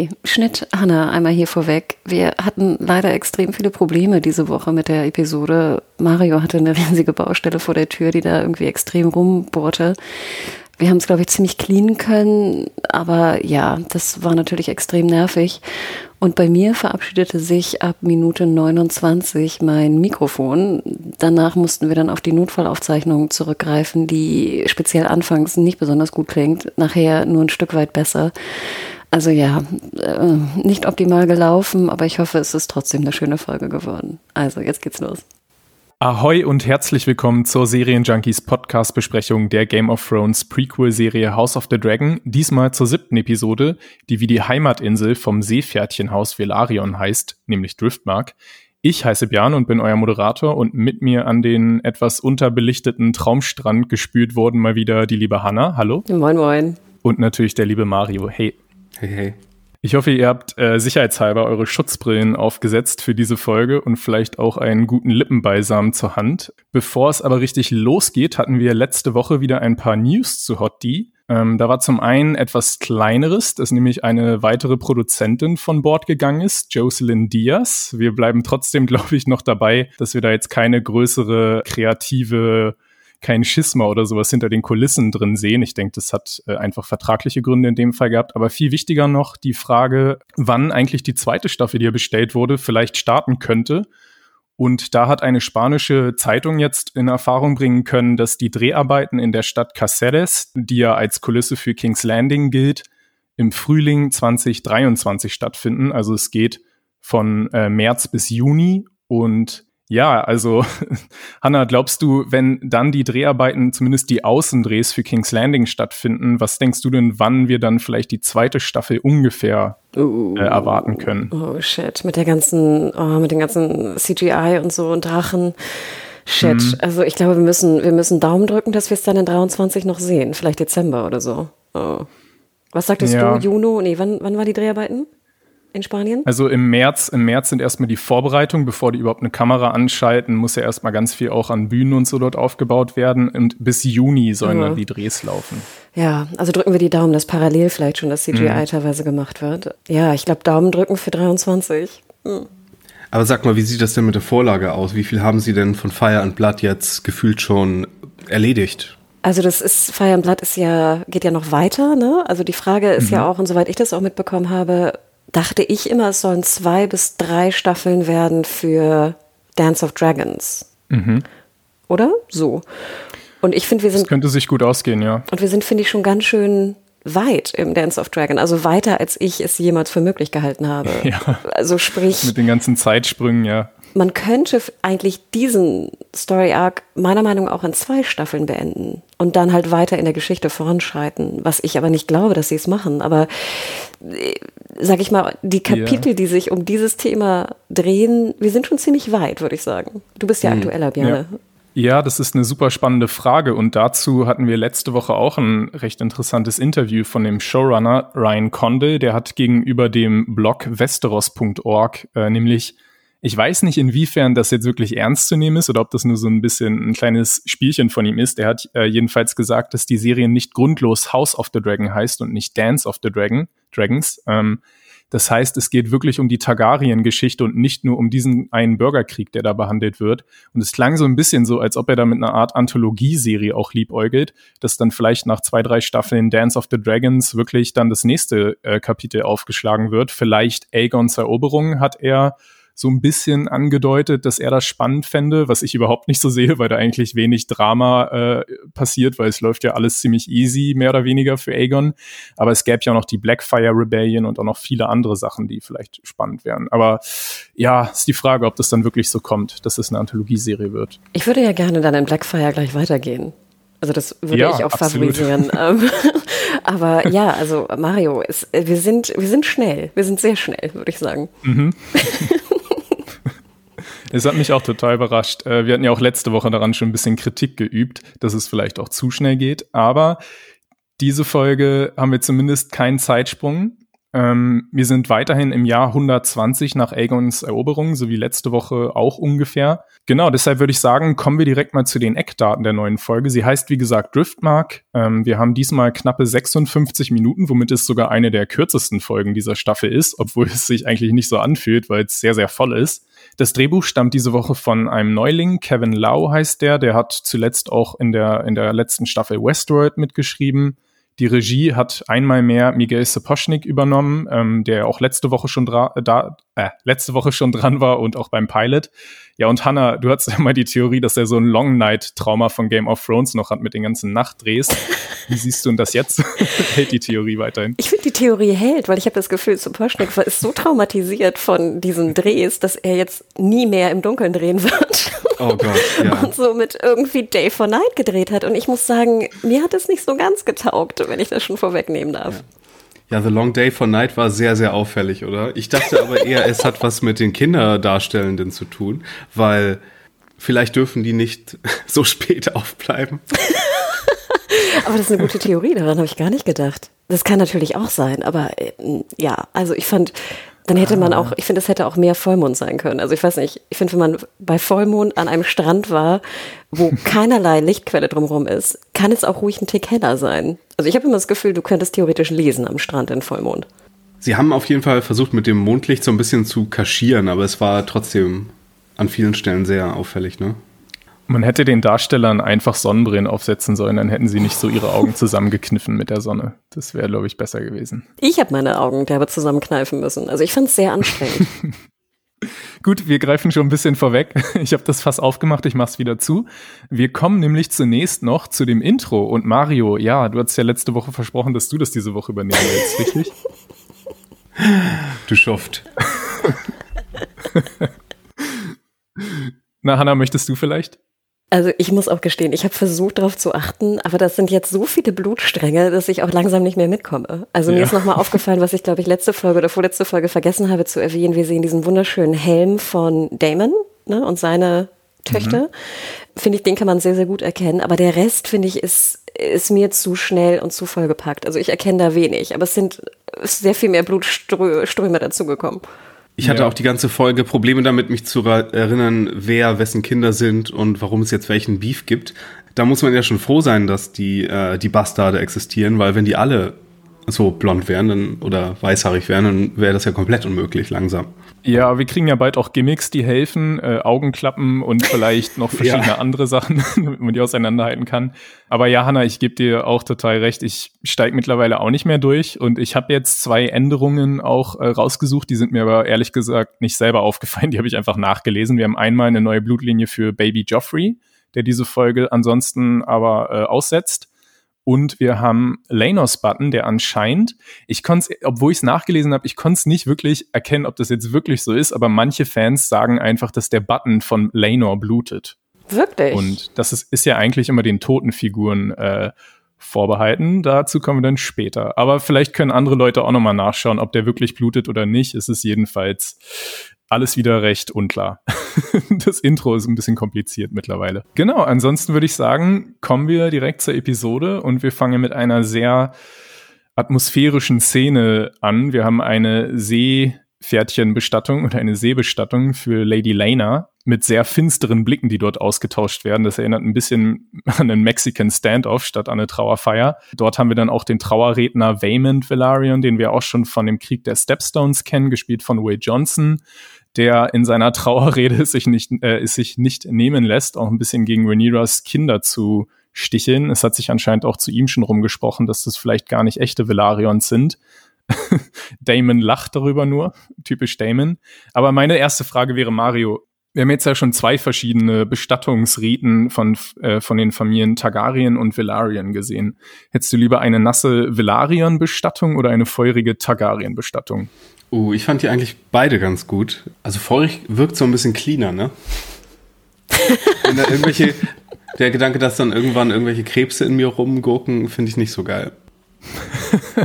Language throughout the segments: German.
Hey, Schnitt, Hanna, einmal hier vorweg. Wir hatten leider extrem viele Probleme diese Woche mit der Episode. Mario hatte eine riesige Baustelle vor der Tür, die da irgendwie extrem rumbohrte. Wir haben es, glaube ich, ziemlich clean können, aber ja, das war natürlich extrem nervig. Und bei mir verabschiedete sich ab Minute 29 mein Mikrofon. Danach mussten wir dann auf die Notfallaufzeichnung zurückgreifen, die speziell anfangs nicht besonders gut klingt, nachher nur ein Stück weit besser. Also ja, äh, nicht optimal gelaufen, aber ich hoffe, es ist trotzdem eine schöne Folge geworden. Also jetzt geht's los. Ahoi und herzlich willkommen zur Serienjunkies Podcast-Besprechung der Game of Thrones Prequel-Serie House of the Dragon. Diesmal zur siebten Episode, die wie die Heimatinsel vom Seepferdchenhaus Velarion heißt, nämlich Driftmark. Ich heiße Björn und bin euer Moderator und mit mir an den etwas unterbelichteten Traumstrand gespült wurden mal wieder die liebe Hanna. Hallo. Moin, moin. Und natürlich der liebe Mario. Hey. Hey, hey. Ich hoffe, ihr habt äh, sicherheitshalber eure Schutzbrillen aufgesetzt für diese Folge und vielleicht auch einen guten Lippenbalsam zur Hand. Bevor es aber richtig losgeht, hatten wir letzte Woche wieder ein paar News zu Hot D. Ähm, da war zum einen etwas kleineres, dass nämlich eine weitere Produzentin von Bord gegangen ist, Jocelyn Diaz. Wir bleiben trotzdem, glaube ich, noch dabei, dass wir da jetzt keine größere kreative kein Schisma oder sowas hinter den Kulissen drin sehen. Ich denke, das hat äh, einfach vertragliche Gründe in dem Fall gehabt. Aber viel wichtiger noch die Frage, wann eigentlich die zweite Staffel, die ja bestellt wurde, vielleicht starten könnte. Und da hat eine spanische Zeitung jetzt in Erfahrung bringen können, dass die Dreharbeiten in der Stadt Cáceres, die ja als Kulisse für King's Landing gilt, im Frühling 2023 stattfinden. Also es geht von äh, März bis Juni und ja, also Hanna, glaubst du, wenn dann die Dreharbeiten, zumindest die Außendrehs für King's Landing stattfinden, was denkst du denn, wann wir dann vielleicht die zweite Staffel ungefähr uh, äh, erwarten können? Oh shit, mit der ganzen, oh, mit den ganzen CGI und so und Drachen. Shit, mhm. also ich glaube, wir müssen, wir müssen Daumen drücken, dass wir es dann in 23 noch sehen, vielleicht Dezember oder so. Oh. Was sagtest ja. du, Juno? Nee, wann, wann war die Dreharbeiten? In Spanien? Also im März, im März sind erstmal die Vorbereitungen, bevor die überhaupt eine Kamera anschalten, muss ja erstmal ganz viel auch an Bühnen und so dort aufgebaut werden. Und bis Juni sollen mhm. dann die Drehs laufen. Ja, also drücken wir die Daumen, dass parallel vielleicht schon das CGI mhm. teilweise gemacht wird. Ja, ich glaube, Daumen drücken für 23. Mhm. Aber sag mal, wie sieht das denn mit der Vorlage aus? Wie viel haben Sie denn von Fire and Blood jetzt gefühlt schon erledigt? Also das ist, Fire and Blood ist ja, geht ja noch weiter, ne? Also die Frage ist mhm. ja auch, und soweit ich das auch mitbekommen habe, dachte ich immer, es sollen zwei bis drei Staffeln werden für Dance of Dragons. Mhm. Oder? So. Und ich finde, wir sind. Das könnte sich gut ausgehen, ja. Und wir sind, finde ich, schon ganz schön weit im Dance of Dragon, also weiter als ich es jemals für möglich gehalten habe. Ja. Also sprich. Mit den ganzen Zeitsprüngen, ja man könnte eigentlich diesen Story Arc meiner Meinung nach auch in zwei Staffeln beenden und dann halt weiter in der Geschichte voranschreiten, was ich aber nicht glaube, dass sie es machen. Aber äh, sag ich mal, die Kapitel, ja. die sich um dieses Thema drehen, wir sind schon ziemlich weit, würde ich sagen. Du bist ja mhm. aktueller, Björn. Ja. Ja, das ist eine super spannende Frage und dazu hatten wir letzte Woche auch ein recht interessantes Interview von dem Showrunner Ryan Condell, der hat gegenüber dem Blog westeros.org äh, nämlich ich weiß nicht, inwiefern das jetzt wirklich ernst zu nehmen ist oder ob das nur so ein bisschen ein kleines Spielchen von ihm ist. Er hat äh, jedenfalls gesagt, dass die Serie nicht grundlos House of the Dragon heißt und nicht Dance of the Dragon, Dragons. Ähm, das heißt, es geht wirklich um die Targaryen-Geschichte und nicht nur um diesen einen Bürgerkrieg, der da behandelt wird. Und es klang so ein bisschen so, als ob er da mit einer Art Anthologieserie auch liebäugelt, dass dann vielleicht nach zwei, drei Staffeln Dance of the Dragons wirklich dann das nächste äh, Kapitel aufgeschlagen wird. Vielleicht Aegons Eroberung hat er so ein bisschen angedeutet, dass er das spannend fände, was ich überhaupt nicht so sehe, weil da eigentlich wenig Drama äh, passiert, weil es läuft ja alles ziemlich easy, mehr oder weniger für Aegon. Aber es gäbe ja auch noch die Blackfire Rebellion und auch noch viele andere Sachen, die vielleicht spannend wären. Aber ja, ist die Frage, ob das dann wirklich so kommt, dass es eine Anthologieserie wird. Ich würde ja gerne dann in Blackfire gleich weitergehen. Also das würde ja, ich auch absolut. favorisieren. Ähm, aber ja, also Mario, ist, wir sind wir sind schnell, wir sind sehr schnell, würde ich sagen. Mhm. Es hat mich auch total überrascht. Äh, wir hatten ja auch letzte Woche daran schon ein bisschen Kritik geübt, dass es vielleicht auch zu schnell geht. Aber diese Folge haben wir zumindest keinen Zeitsprung. Ähm, wir sind weiterhin im Jahr 120 nach Aegons Eroberung, so wie letzte Woche auch ungefähr. Genau, deshalb würde ich sagen, kommen wir direkt mal zu den Eckdaten der neuen Folge. Sie heißt, wie gesagt, Driftmark. Ähm, wir haben diesmal knappe 56 Minuten, womit es sogar eine der kürzesten Folgen dieser Staffel ist, obwohl es sich eigentlich nicht so anfühlt, weil es sehr, sehr voll ist. Das Drehbuch stammt diese Woche von einem Neuling, Kevin Lau heißt der, der hat zuletzt auch in der, in der letzten Staffel Westworld mitgeschrieben. Die Regie hat einmal mehr Miguel Sapochnik übernommen, ähm, der auch letzte Woche schon da, äh, letzte Woche schon dran war und auch beim Pilot. Ja, und Hannah, du hattest ja mal die Theorie, dass er so ein Long Night-Trauma von Game of Thrones noch hat mit den ganzen Nachtdrehs. Wie siehst du denn das jetzt? hält die Theorie weiterhin? Ich finde, die Theorie hält, weil ich habe das Gefühl, Sapochnik ist so traumatisiert von diesen Drehs, dass er jetzt nie mehr im Dunkeln drehen wird. Oh Gott, ja. Und somit irgendwie Day for Night gedreht hat. Und ich muss sagen, mir hat es nicht so ganz getaugt, wenn ich das schon vorwegnehmen darf. Ja. Ja, The Long Day for Night war sehr, sehr auffällig, oder? Ich dachte aber eher, es hat was mit den Kinderdarstellenden zu tun, weil vielleicht dürfen die nicht so spät aufbleiben. aber das ist eine gute Theorie, daran habe ich gar nicht gedacht. Das kann natürlich auch sein, aber äh, ja, also ich fand, dann hätte man auch, ich finde, es hätte auch mehr Vollmond sein können. Also ich weiß nicht, ich finde, wenn man bei Vollmond an einem Strand war, wo keinerlei Lichtquelle drumherum ist, kann es auch ruhig ein Tick heller sein. Also ich habe immer das Gefühl, du könntest theoretisch lesen am Strand in Vollmond. Sie haben auf jeden Fall versucht, mit dem Mondlicht so ein bisschen zu kaschieren, aber es war trotzdem an vielen Stellen sehr auffällig, ne? Man hätte den Darstellern einfach Sonnenbrillen aufsetzen sollen, dann hätten sie nicht so ihre Augen zusammengekniffen mit der Sonne. Das wäre, glaube ich, besser gewesen. Ich habe meine Augen derbe zusammenkneifen müssen. Also ich fand es sehr anstrengend. Gut, wir greifen schon ein bisschen vorweg. Ich habe das Fass aufgemacht, ich mach's wieder zu. Wir kommen nämlich zunächst noch zu dem Intro. Und Mario, ja, du hattest ja letzte Woche versprochen, dass du das diese Woche übernehmen willst, richtig? Du Schuft. Na, Hanna, möchtest du vielleicht? Also ich muss auch gestehen, ich habe versucht darauf zu achten, aber das sind jetzt so viele Blutstränge, dass ich auch langsam nicht mehr mitkomme. Also ja. mir ist nochmal aufgefallen, was ich glaube ich letzte Folge oder vorletzte Folge vergessen habe zu erwähnen. Wir sehen diesen wunderschönen Helm von Damon ne, und seine Töchter. Mhm. Finde ich, den kann man sehr, sehr gut erkennen. Aber der Rest, finde ich, ist, ist mir zu schnell und zu vollgepackt. Also ich erkenne da wenig, aber es sind sehr viel mehr Blutströme dazugekommen. Ich hatte ja. auch die ganze Folge Probleme damit, mich zu erinnern, wer wessen Kinder sind und warum es jetzt welchen Beef gibt. Da muss man ja schon froh sein, dass die, äh, die Bastarde existieren, weil wenn die alle so blond wären dann, oder weißhaarig wären, dann wäre das ja komplett unmöglich langsam. Ja, wir kriegen ja bald auch Gimmicks, die helfen, äh, Augenklappen und vielleicht noch verschiedene ja. andere Sachen, damit man die auseinanderhalten kann. Aber ja, Hanna, ich gebe dir auch total recht. Ich steige mittlerweile auch nicht mehr durch und ich habe jetzt zwei Änderungen auch äh, rausgesucht. Die sind mir aber ehrlich gesagt nicht selber aufgefallen. Die habe ich einfach nachgelesen. Wir haben einmal eine neue Blutlinie für Baby Joffrey, der diese Folge ansonsten aber äh, aussetzt. Und wir haben Lanos-Button, der anscheinend, ich konnte obwohl ich es nachgelesen habe, ich konnte es nicht wirklich erkennen, ob das jetzt wirklich so ist, aber manche Fans sagen einfach, dass der Button von Lanor blutet. Wirklich? Und das ist, ist ja eigentlich immer den toten Figuren äh, vorbehalten. Dazu kommen wir dann später. Aber vielleicht können andere Leute auch nochmal nachschauen, ob der wirklich blutet oder nicht. Es ist jedenfalls alles wieder recht unklar. das Intro ist ein bisschen kompliziert mittlerweile. Genau, ansonsten würde ich sagen, kommen wir direkt zur Episode und wir fangen mit einer sehr atmosphärischen Szene an. Wir haben eine Seepferdchenbestattung oder eine Seebestattung für Lady Lena mit sehr finsteren Blicken, die dort ausgetauscht werden. Das erinnert ein bisschen an einen Mexican Standoff statt an eine Trauerfeier. Dort haben wir dann auch den Trauerredner Waymond Valarion, den wir auch schon von dem Krieg der Stepstones kennen, gespielt von Will Johnson der in seiner Trauerrede sich nicht, äh, sich nicht nehmen lässt, auch ein bisschen gegen Rhaenyras Kinder zu sticheln. Es hat sich anscheinend auch zu ihm schon rumgesprochen, dass das vielleicht gar nicht echte Velarions sind. Damon lacht darüber nur, typisch Damon. Aber meine erste Frage wäre, Mario, wir haben jetzt ja schon zwei verschiedene Bestattungsriten von, äh, von den Familien Targaryen und Velaryon gesehen. Hättest du lieber eine nasse Velaryon-Bestattung oder eine feurige Targaryen-Bestattung? Uh, ich fand die eigentlich beide ganz gut. Also feurig wirkt so ein bisschen cleaner, ne? Wenn da irgendwelche, der Gedanke, dass dann irgendwann irgendwelche Krebse in mir rumgurken, finde ich nicht so geil.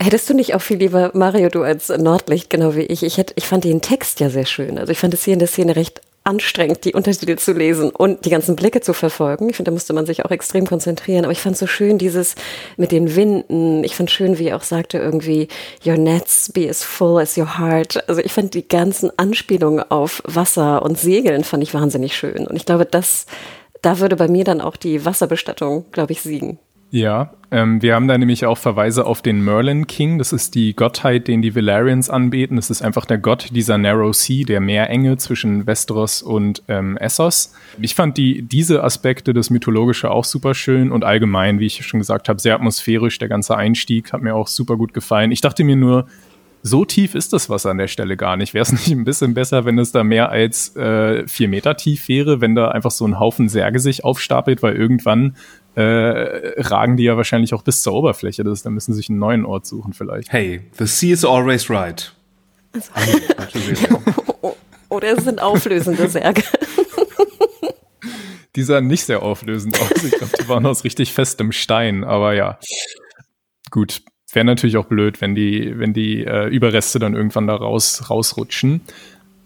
Hättest du nicht auch viel lieber, Mario, du als Nordlicht, genau wie ich, ich, hätte, ich fand den Text ja sehr schön. Also ich fand es hier in der Szene recht anstrengend, die Untertitel zu lesen und die ganzen Blicke zu verfolgen. Ich finde, da musste man sich auch extrem konzentrieren. Aber ich fand so schön dieses mit den Winden. Ich fand schön, wie er auch sagte irgendwie, your nets be as full as your heart. Also ich fand die ganzen Anspielungen auf Wasser und Segeln fand ich wahnsinnig schön. Und ich glaube, das, da würde bei mir dann auch die Wasserbestattung, glaube ich, siegen. Ja, ähm, wir haben da nämlich auch Verweise auf den Merlin King. Das ist die Gottheit, den die Valerians anbeten. Das ist einfach der Gott dieser Narrow Sea, der Meerenge zwischen Westeros und ähm, Essos. Ich fand die, diese Aspekte, das Mythologische, auch super schön und allgemein, wie ich schon gesagt habe, sehr atmosphärisch. Der ganze Einstieg hat mir auch super gut gefallen. Ich dachte mir nur, so tief ist das Wasser an der Stelle gar nicht. Wäre es nicht ein bisschen besser, wenn es da mehr als äh, vier Meter tief wäre, wenn da einfach so ein Haufen Särge sich aufstapelt, weil irgendwann äh, ragen die ja wahrscheinlich auch bis zur Oberfläche. Das, da müssen sie sich einen neuen Ort suchen vielleicht. Hey, the sea is always right. Also, Oder es sind auflösende Särge. die sahen nicht sehr auflösend aus. Ich glaube, die waren aus richtig festem Stein, aber ja. Gut. Wäre natürlich auch blöd, wenn die, wenn die äh, Überreste dann irgendwann da raus, rausrutschen.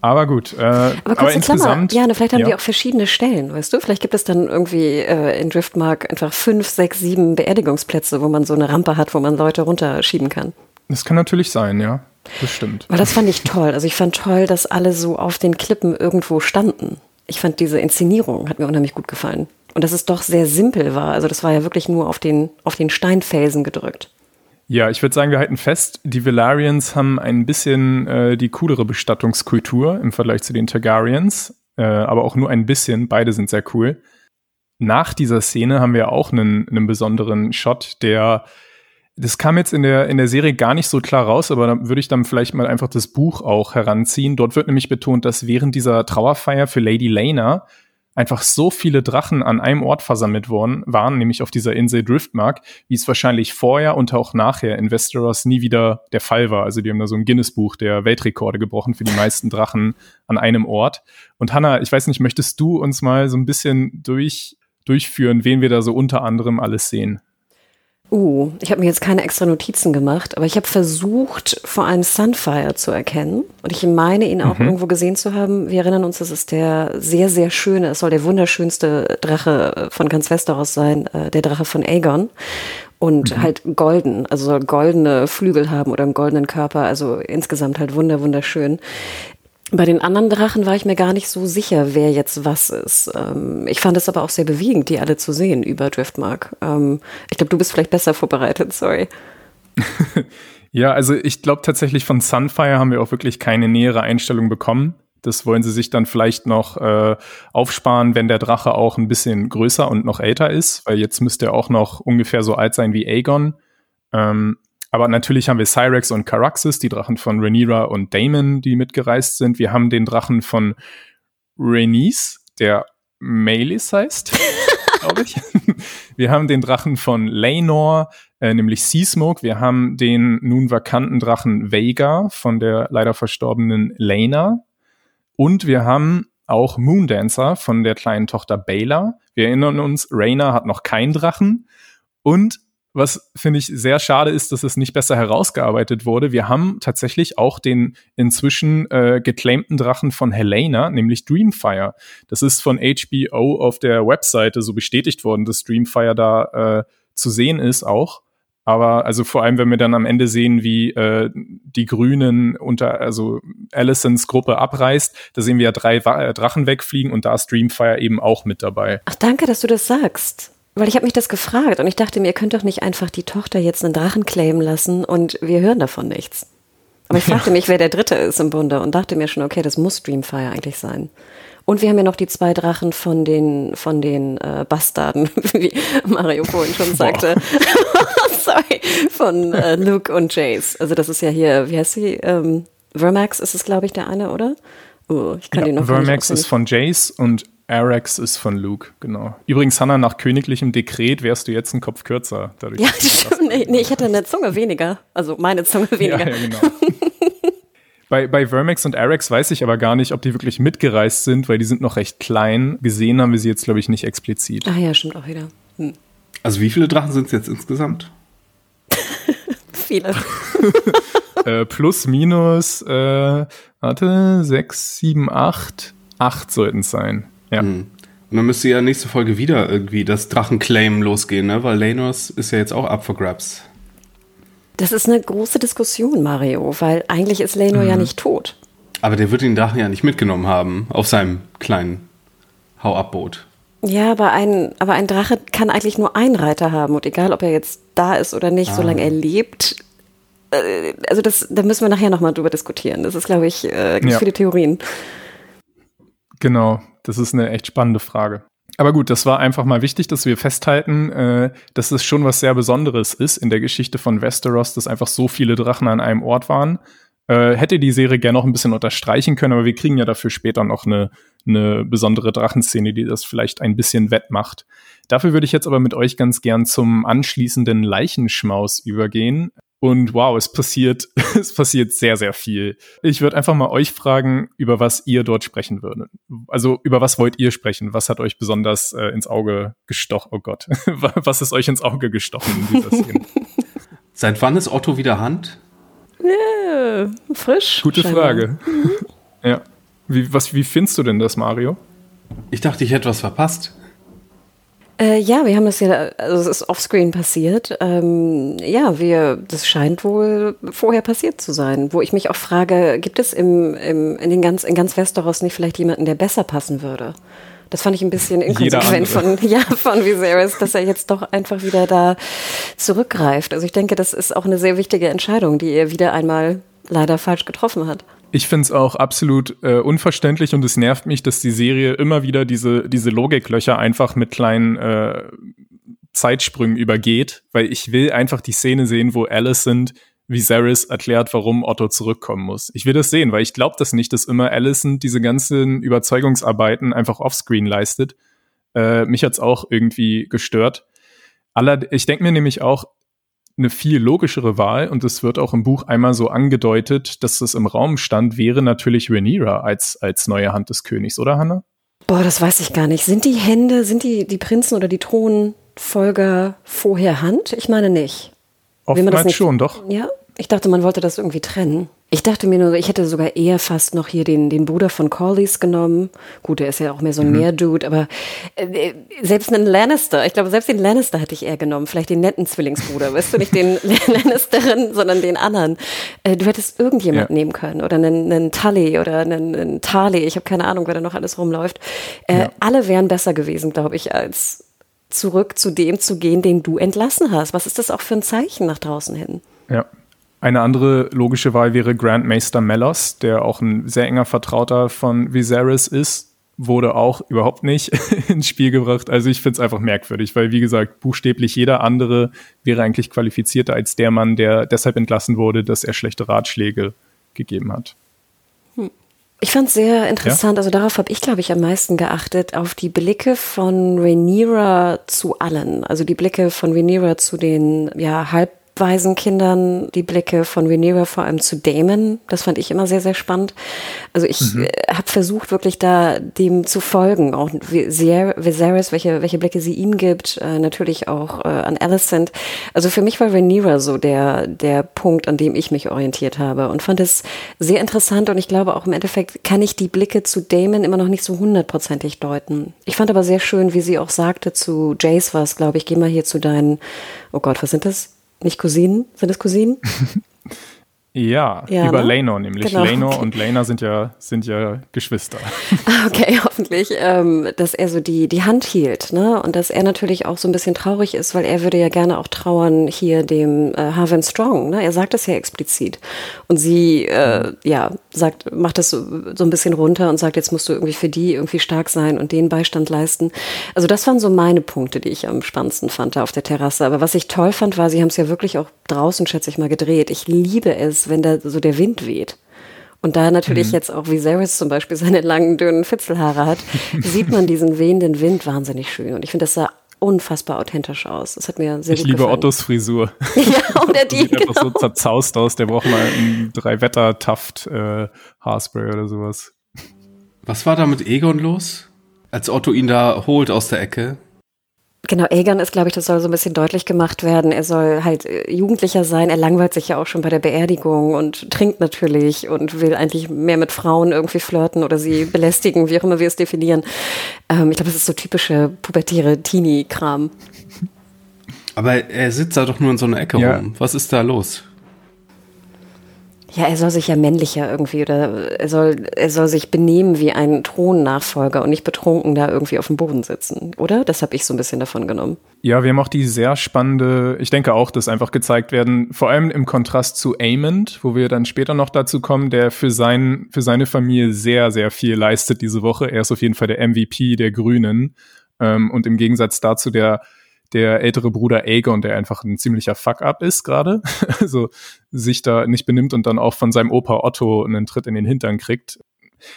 Aber gut. Äh, aber, aber insgesamt. Klammer, ja, vielleicht haben ja. die auch verschiedene Stellen, weißt du? Vielleicht gibt es dann irgendwie äh, in Driftmark einfach fünf, sechs, sieben Beerdigungsplätze, wo man so eine Rampe hat, wo man Leute runterschieben kann. Das kann natürlich sein, ja. Das stimmt. Weil das fand ich toll. Also ich fand toll, dass alle so auf den Klippen irgendwo standen. Ich fand diese Inszenierung hat mir unheimlich gut gefallen. Und dass es doch sehr simpel war. Also das war ja wirklich nur auf den, auf den Steinfelsen gedrückt. Ja, ich würde sagen, wir halten fest, die Valarians haben ein bisschen äh, die coolere Bestattungskultur im Vergleich zu den Targaryens, äh, aber auch nur ein bisschen. Beide sind sehr cool. Nach dieser Szene haben wir auch einen, einen besonderen Shot, der das kam jetzt in der, in der Serie gar nicht so klar raus, aber da würde ich dann vielleicht mal einfach das Buch auch heranziehen. Dort wird nämlich betont, dass während dieser Trauerfeier für Lady Lena einfach so viele Drachen an einem Ort versammelt worden waren, nämlich auf dieser Insel Driftmark, wie es wahrscheinlich vorher und auch nachher in Westeros nie wieder der Fall war. Also die haben da so ein Guinness-Buch der Weltrekorde gebrochen für die meisten Drachen an einem Ort. Und Hanna, ich weiß nicht, möchtest du uns mal so ein bisschen durch, durchführen, wen wir da so unter anderem alles sehen? Uh, ich habe mir jetzt keine extra Notizen gemacht, aber ich habe versucht, vor allem Sunfire zu erkennen. Und ich meine, ihn auch mhm. irgendwo gesehen zu haben. Wir erinnern uns, das ist der sehr, sehr schöne, es soll der wunderschönste Drache von ganz Westeros sein, äh, der Drache von Aegon. Und mhm. halt golden, also soll goldene Flügel haben oder einen goldenen Körper, also insgesamt halt wunder, wunderschön. Bei den anderen Drachen war ich mir gar nicht so sicher, wer jetzt was ist. Ähm, ich fand es aber auch sehr bewegend, die alle zu sehen über Driftmark. Ähm, ich glaube, du bist vielleicht besser vorbereitet, sorry. ja, also ich glaube tatsächlich von Sunfire haben wir auch wirklich keine nähere Einstellung bekommen. Das wollen sie sich dann vielleicht noch äh, aufsparen, wenn der Drache auch ein bisschen größer und noch älter ist, weil jetzt müsste er auch noch ungefähr so alt sein wie Aegon. Ähm, aber natürlich haben wir Cyrex und Caraxes, die Drachen von Rhaenyra und Daemon, die mitgereist sind. Wir haben den Drachen von Rhaenys, der Melis heißt, glaube ich. Wir haben den Drachen von Laenor, äh, nämlich Seasmoke. Wir haben den nun vakanten Drachen Vega von der leider verstorbenen Lena. Und wir haben auch Moondancer von der kleinen Tochter Baela. Wir erinnern uns, Rhaena hat noch keinen Drachen. Und was finde ich sehr schade ist, dass es nicht besser herausgearbeitet wurde. Wir haben tatsächlich auch den inzwischen äh, geclaimten Drachen von Helena, nämlich Dreamfire. Das ist von HBO auf der Webseite so bestätigt worden, dass Dreamfire da äh, zu sehen ist auch. Aber also vor allem, wenn wir dann am Ende sehen, wie äh, die Grünen unter, also Allisons Gruppe abreißt, da sehen wir ja drei äh, Drachen wegfliegen und da ist Dreamfire eben auch mit dabei. Ach, danke, dass du das sagst. Weil ich habe mich das gefragt und ich dachte mir, ihr könnt doch nicht einfach die Tochter jetzt einen Drachen claimen lassen und wir hören davon nichts. Aber ich fragte mich, wer der Dritte ist im Bunde und dachte mir schon, okay, das muss Dreamfire eigentlich sein. Und wir haben ja noch die zwei Drachen von den, von den äh, Bastarden, wie Mario vorhin schon sagte. Sorry, von äh, Luke und Jace. Also das ist ja hier, wie heißt sie? Ähm, Vermax ist es, glaube ich, der eine, oder? Oh, ich kann ja, den noch Vermax ist von Jace und Arax ist von Luke, genau. Übrigens, Hannah, nach königlichem Dekret wärst du jetzt ein Kopf kürzer. Dadurch, ja, stimmt. Nee, nee, ich hätte eine Zunge weniger. Also meine Zunge weniger. Ja, ja genau. bei, bei Vermex und Arax weiß ich aber gar nicht, ob die wirklich mitgereist sind, weil die sind noch recht klein. Gesehen haben wir sie jetzt, glaube ich, nicht explizit. Ah ja, stimmt auch wieder. Hm. Also wie viele Drachen sind es jetzt insgesamt? viele. äh, plus, minus, äh, warte, sechs, sieben, acht Acht sollten es sein, ja. Mhm. Und dann müsste ja nächste Folge wieder irgendwie das Drachenclaim losgehen, ne? Weil Lanos ist ja jetzt auch up for grabs. Das ist eine große Diskussion, Mario, weil eigentlich ist Leno mhm. ja nicht tot. Aber der wird den Drachen ja nicht mitgenommen haben auf seinem kleinen Hau-Ab-Boot. Ja, aber ein, aber ein Drache kann eigentlich nur einen Reiter haben und egal, ob er jetzt da ist oder nicht, ah. solange er lebt, äh, also das, da müssen wir nachher nochmal drüber diskutieren. Das ist, glaube ich, äh, gibt ja. viele Theorien. Genau, das ist eine echt spannende Frage. Aber gut, das war einfach mal wichtig, dass wir festhalten, äh, dass es schon was sehr Besonderes ist in der Geschichte von Westeros, dass einfach so viele Drachen an einem Ort waren. Äh, hätte die Serie gerne noch ein bisschen unterstreichen können, aber wir kriegen ja dafür später noch eine, eine besondere Drachenszene, die das vielleicht ein bisschen wettmacht. Dafür würde ich jetzt aber mit euch ganz gern zum anschließenden Leichenschmaus übergehen. Und wow, es passiert, es passiert sehr, sehr viel. Ich würde einfach mal euch fragen, über was ihr dort sprechen würdet. Also über was wollt ihr sprechen? Was hat euch besonders äh, ins Auge gestochen? Oh Gott, was ist euch ins Auge gestochen in dieser Szene? Seit wann ist Otto wieder Hand? Ja, frisch. Gute scheinbar. Frage. Mhm. Ja. Wie, was, wie findest du denn das, Mario? Ich dachte, ich hätte was verpasst. Äh, ja, wir haben das ja, also es ist offscreen passiert. Ähm, ja, wir, das scheint wohl vorher passiert zu sein. Wo ich mich auch frage, gibt es im, im, in, den ganz, in ganz Westeros nicht vielleicht jemanden, der besser passen würde? Das fand ich ein bisschen inkonsequent von, ja, von Viserys, dass er jetzt doch einfach wieder da zurückgreift. Also ich denke, das ist auch eine sehr wichtige Entscheidung, die er wieder einmal leider falsch getroffen hat. Ich finde es auch absolut äh, unverständlich und es nervt mich, dass die Serie immer wieder diese, diese Logiklöcher einfach mit kleinen äh, Zeitsprüngen übergeht, weil ich will einfach die Szene sehen, wo Alicent Viserys erklärt, warum Otto zurückkommen muss. Ich will das sehen, weil ich glaube das nicht, dass immer Alicent diese ganzen Überzeugungsarbeiten einfach offscreen leistet. Äh, mich hat's auch irgendwie gestört. Aller, ich denke mir nämlich auch, eine viel logischere Wahl, und es wird auch im Buch einmal so angedeutet, dass es im Raum stand, wäre natürlich Rhaenyra als, als neue Hand des Königs, oder Hannah? Boah, das weiß ich gar nicht. Sind die Hände, sind die, die Prinzen oder die Thronfolger vorher Hand? Ich meine nicht. Oftmals schon, doch. Ja, ich dachte, man wollte das irgendwie trennen. Ich dachte mir nur, ich hätte sogar eher fast noch hier den, den Bruder von Corlys genommen. Gut, der ist ja auch mehr so ein mhm. Meerdude, aber äh, selbst einen Lannister, ich glaube, selbst den Lannister hätte ich eher genommen. Vielleicht den netten Zwillingsbruder, weißt du, nicht den Lannisterin, sondern den anderen. Äh, du hättest irgendjemand ja. nehmen können oder einen, einen Tully oder einen, einen Tarly. Ich habe keine Ahnung, wer da noch alles rumläuft. Äh, ja. Alle wären besser gewesen, glaube ich, als zurück zu dem zu gehen, den du entlassen hast. Was ist das auch für ein Zeichen nach draußen hin? Ja, eine andere logische Wahl wäre Grand Maester Melos, der auch ein sehr enger Vertrauter von Viserys ist, wurde auch überhaupt nicht ins Spiel gebracht. Also ich finde es einfach merkwürdig, weil wie gesagt, buchstäblich jeder andere wäre eigentlich qualifizierter als der Mann, der deshalb entlassen wurde, dass er schlechte Ratschläge gegeben hat. Hm. Ich fand es sehr interessant, ja? also darauf habe ich, glaube ich, am meisten geachtet, auf die Blicke von Rhaenyra zu allen. Also die Blicke von Rhaenyra zu den ja, halb Waisenkindern die Blicke von Rhaenyra vor allem zu Damon. Das fand ich immer sehr, sehr spannend. Also ich mhm. Äh, habe versucht, wirklich da dem zu folgen. Auch Viserys, welche, welche Blicke sie ihm gibt, äh, natürlich auch äh, an Alicent. Also für mich war Rhaenyra so der, der Punkt, an dem ich mich orientiert habe und fand es sehr interessant und ich glaube auch im Endeffekt kann ich die Blicke zu Damon immer noch nicht so hundertprozentig deuten. Ich fand aber sehr schön, wie sie auch sagte zu Jace was, glaube ich, geh mal hier zu deinen, oh Gott, was sind das? Nicht Cousinen? Sind das Cousinen? Ja, ja, über ne? Leno nämlich. Genau. Leno okay. und Lena sind ja, sind ja Geschwister. Okay, hoffentlich, ähm, dass er so die, die Hand hielt, ne? Und dass er natürlich auch so ein bisschen traurig ist, weil er würde ja gerne auch trauern hier dem äh, Harvin Strong, ne? Er sagt das ja explizit. Und sie, äh, ja, sagt, macht das so, so ein bisschen runter und sagt, jetzt musst du irgendwie für die irgendwie stark sein und den Beistand leisten. Also das waren so meine Punkte, die ich am spannendsten fand da auf der Terrasse. Aber was ich toll fand, war, sie haben es ja wirklich auch draußen, schätze ich mal, gedreht. Ich liebe es, wenn da so der Wind weht. Und da natürlich mhm. jetzt auch Viserys zum Beispiel seine langen, dünnen Fitzelhaare hat, sieht man diesen wehenden Wind wahnsinnig schön. Und ich finde, das sah unfassbar authentisch aus. Das hat mir sehr ich gut liebe gefallen. Ottos Frisur. ja, oder die. Sieht genau. einfach so zerzaust aus. Der braucht mal ein Drei-Wetter-Taft äh, Haarspray oder sowas. Was war da mit Egon los? Als Otto ihn da holt aus der Ecke? Genau, Aegon ist, glaube ich, das soll so ein bisschen deutlich gemacht werden. Er soll halt äh, Jugendlicher sein. Er langweilt sich ja auch schon bei der Beerdigung und trinkt natürlich und will eigentlich mehr mit Frauen irgendwie flirten oder sie belästigen, wie auch immer wir es definieren. Ähm, ich glaube, das ist so typische pubertäre Teenie-Kram. Aber er sitzt da doch nur in so einer Ecke ja. rum. Was ist da los? Ja, er soll sich ja männlicher irgendwie oder er soll, er soll sich benehmen wie ein Thronnachfolger und nicht betrunken da irgendwie auf dem Boden sitzen, oder? Das habe ich so ein bisschen davon genommen. Ja, wir haben auch die sehr spannende, ich denke auch, dass einfach gezeigt werden, vor allem im Kontrast zu Amond, wo wir dann später noch dazu kommen, der für, sein, für seine Familie sehr, sehr viel leistet diese Woche. Er ist auf jeden Fall der MVP der Grünen. Ähm, und im Gegensatz dazu der der ältere Bruder Aegon, der einfach ein ziemlicher Fuck-up ist gerade, also sich da nicht benimmt und dann auch von seinem Opa Otto einen Tritt in den Hintern kriegt.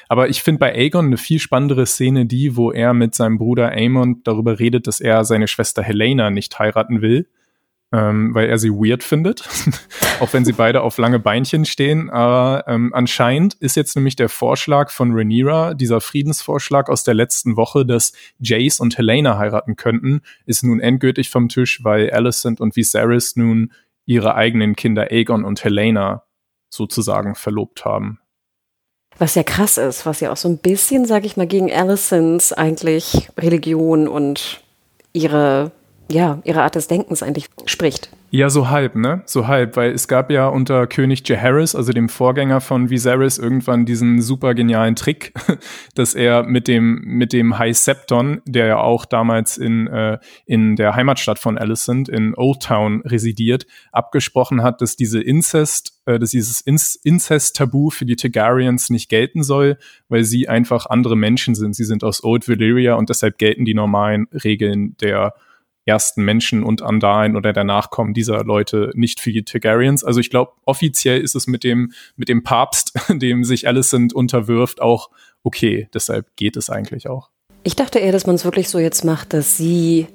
Aber ich finde bei Aegon eine viel spannendere Szene die, wo er mit seinem Bruder Aemon darüber redet, dass er seine Schwester Helena nicht heiraten will ähm, weil er sie weird findet, auch wenn sie beide auf lange Beinchen stehen. Aber ähm, anscheinend ist jetzt nämlich der Vorschlag von Rhaenyra, dieser Friedensvorschlag aus der letzten Woche, dass Jace und Helena heiraten könnten, ist nun endgültig vom Tisch, weil Alicent und Viserys nun ihre eigenen Kinder Aegon und Helena sozusagen verlobt haben. Was ja krass ist, was ja auch so ein bisschen, sag ich mal, gegen Alicents eigentlich Religion und ihre ja, ihre Art des Denkens eigentlich spricht. Ja, so halb, ne? So halb, weil es gab ja unter König Jaehaerys, also dem Vorgänger von Viserys, irgendwann diesen super genialen Trick, dass er mit dem mit dem High Septon, der ja auch damals in äh, in der Heimatstadt von Alicent in Old Town residiert, abgesprochen hat, dass diese Incest, äh, dass dieses Incest-Tabu für die Targaryens nicht gelten soll, weil sie einfach andere Menschen sind. Sie sind aus Old Valyria und deshalb gelten die normalen Regeln der ersten Menschen und Andalen oder der Nachkommen dieser Leute nicht für die Targaryens. Also ich glaube, offiziell ist es mit dem, mit dem Papst, dem sich Alicent unterwirft, auch okay. Deshalb geht es eigentlich auch. Ich dachte eher, dass man es wirklich so jetzt macht, dass sie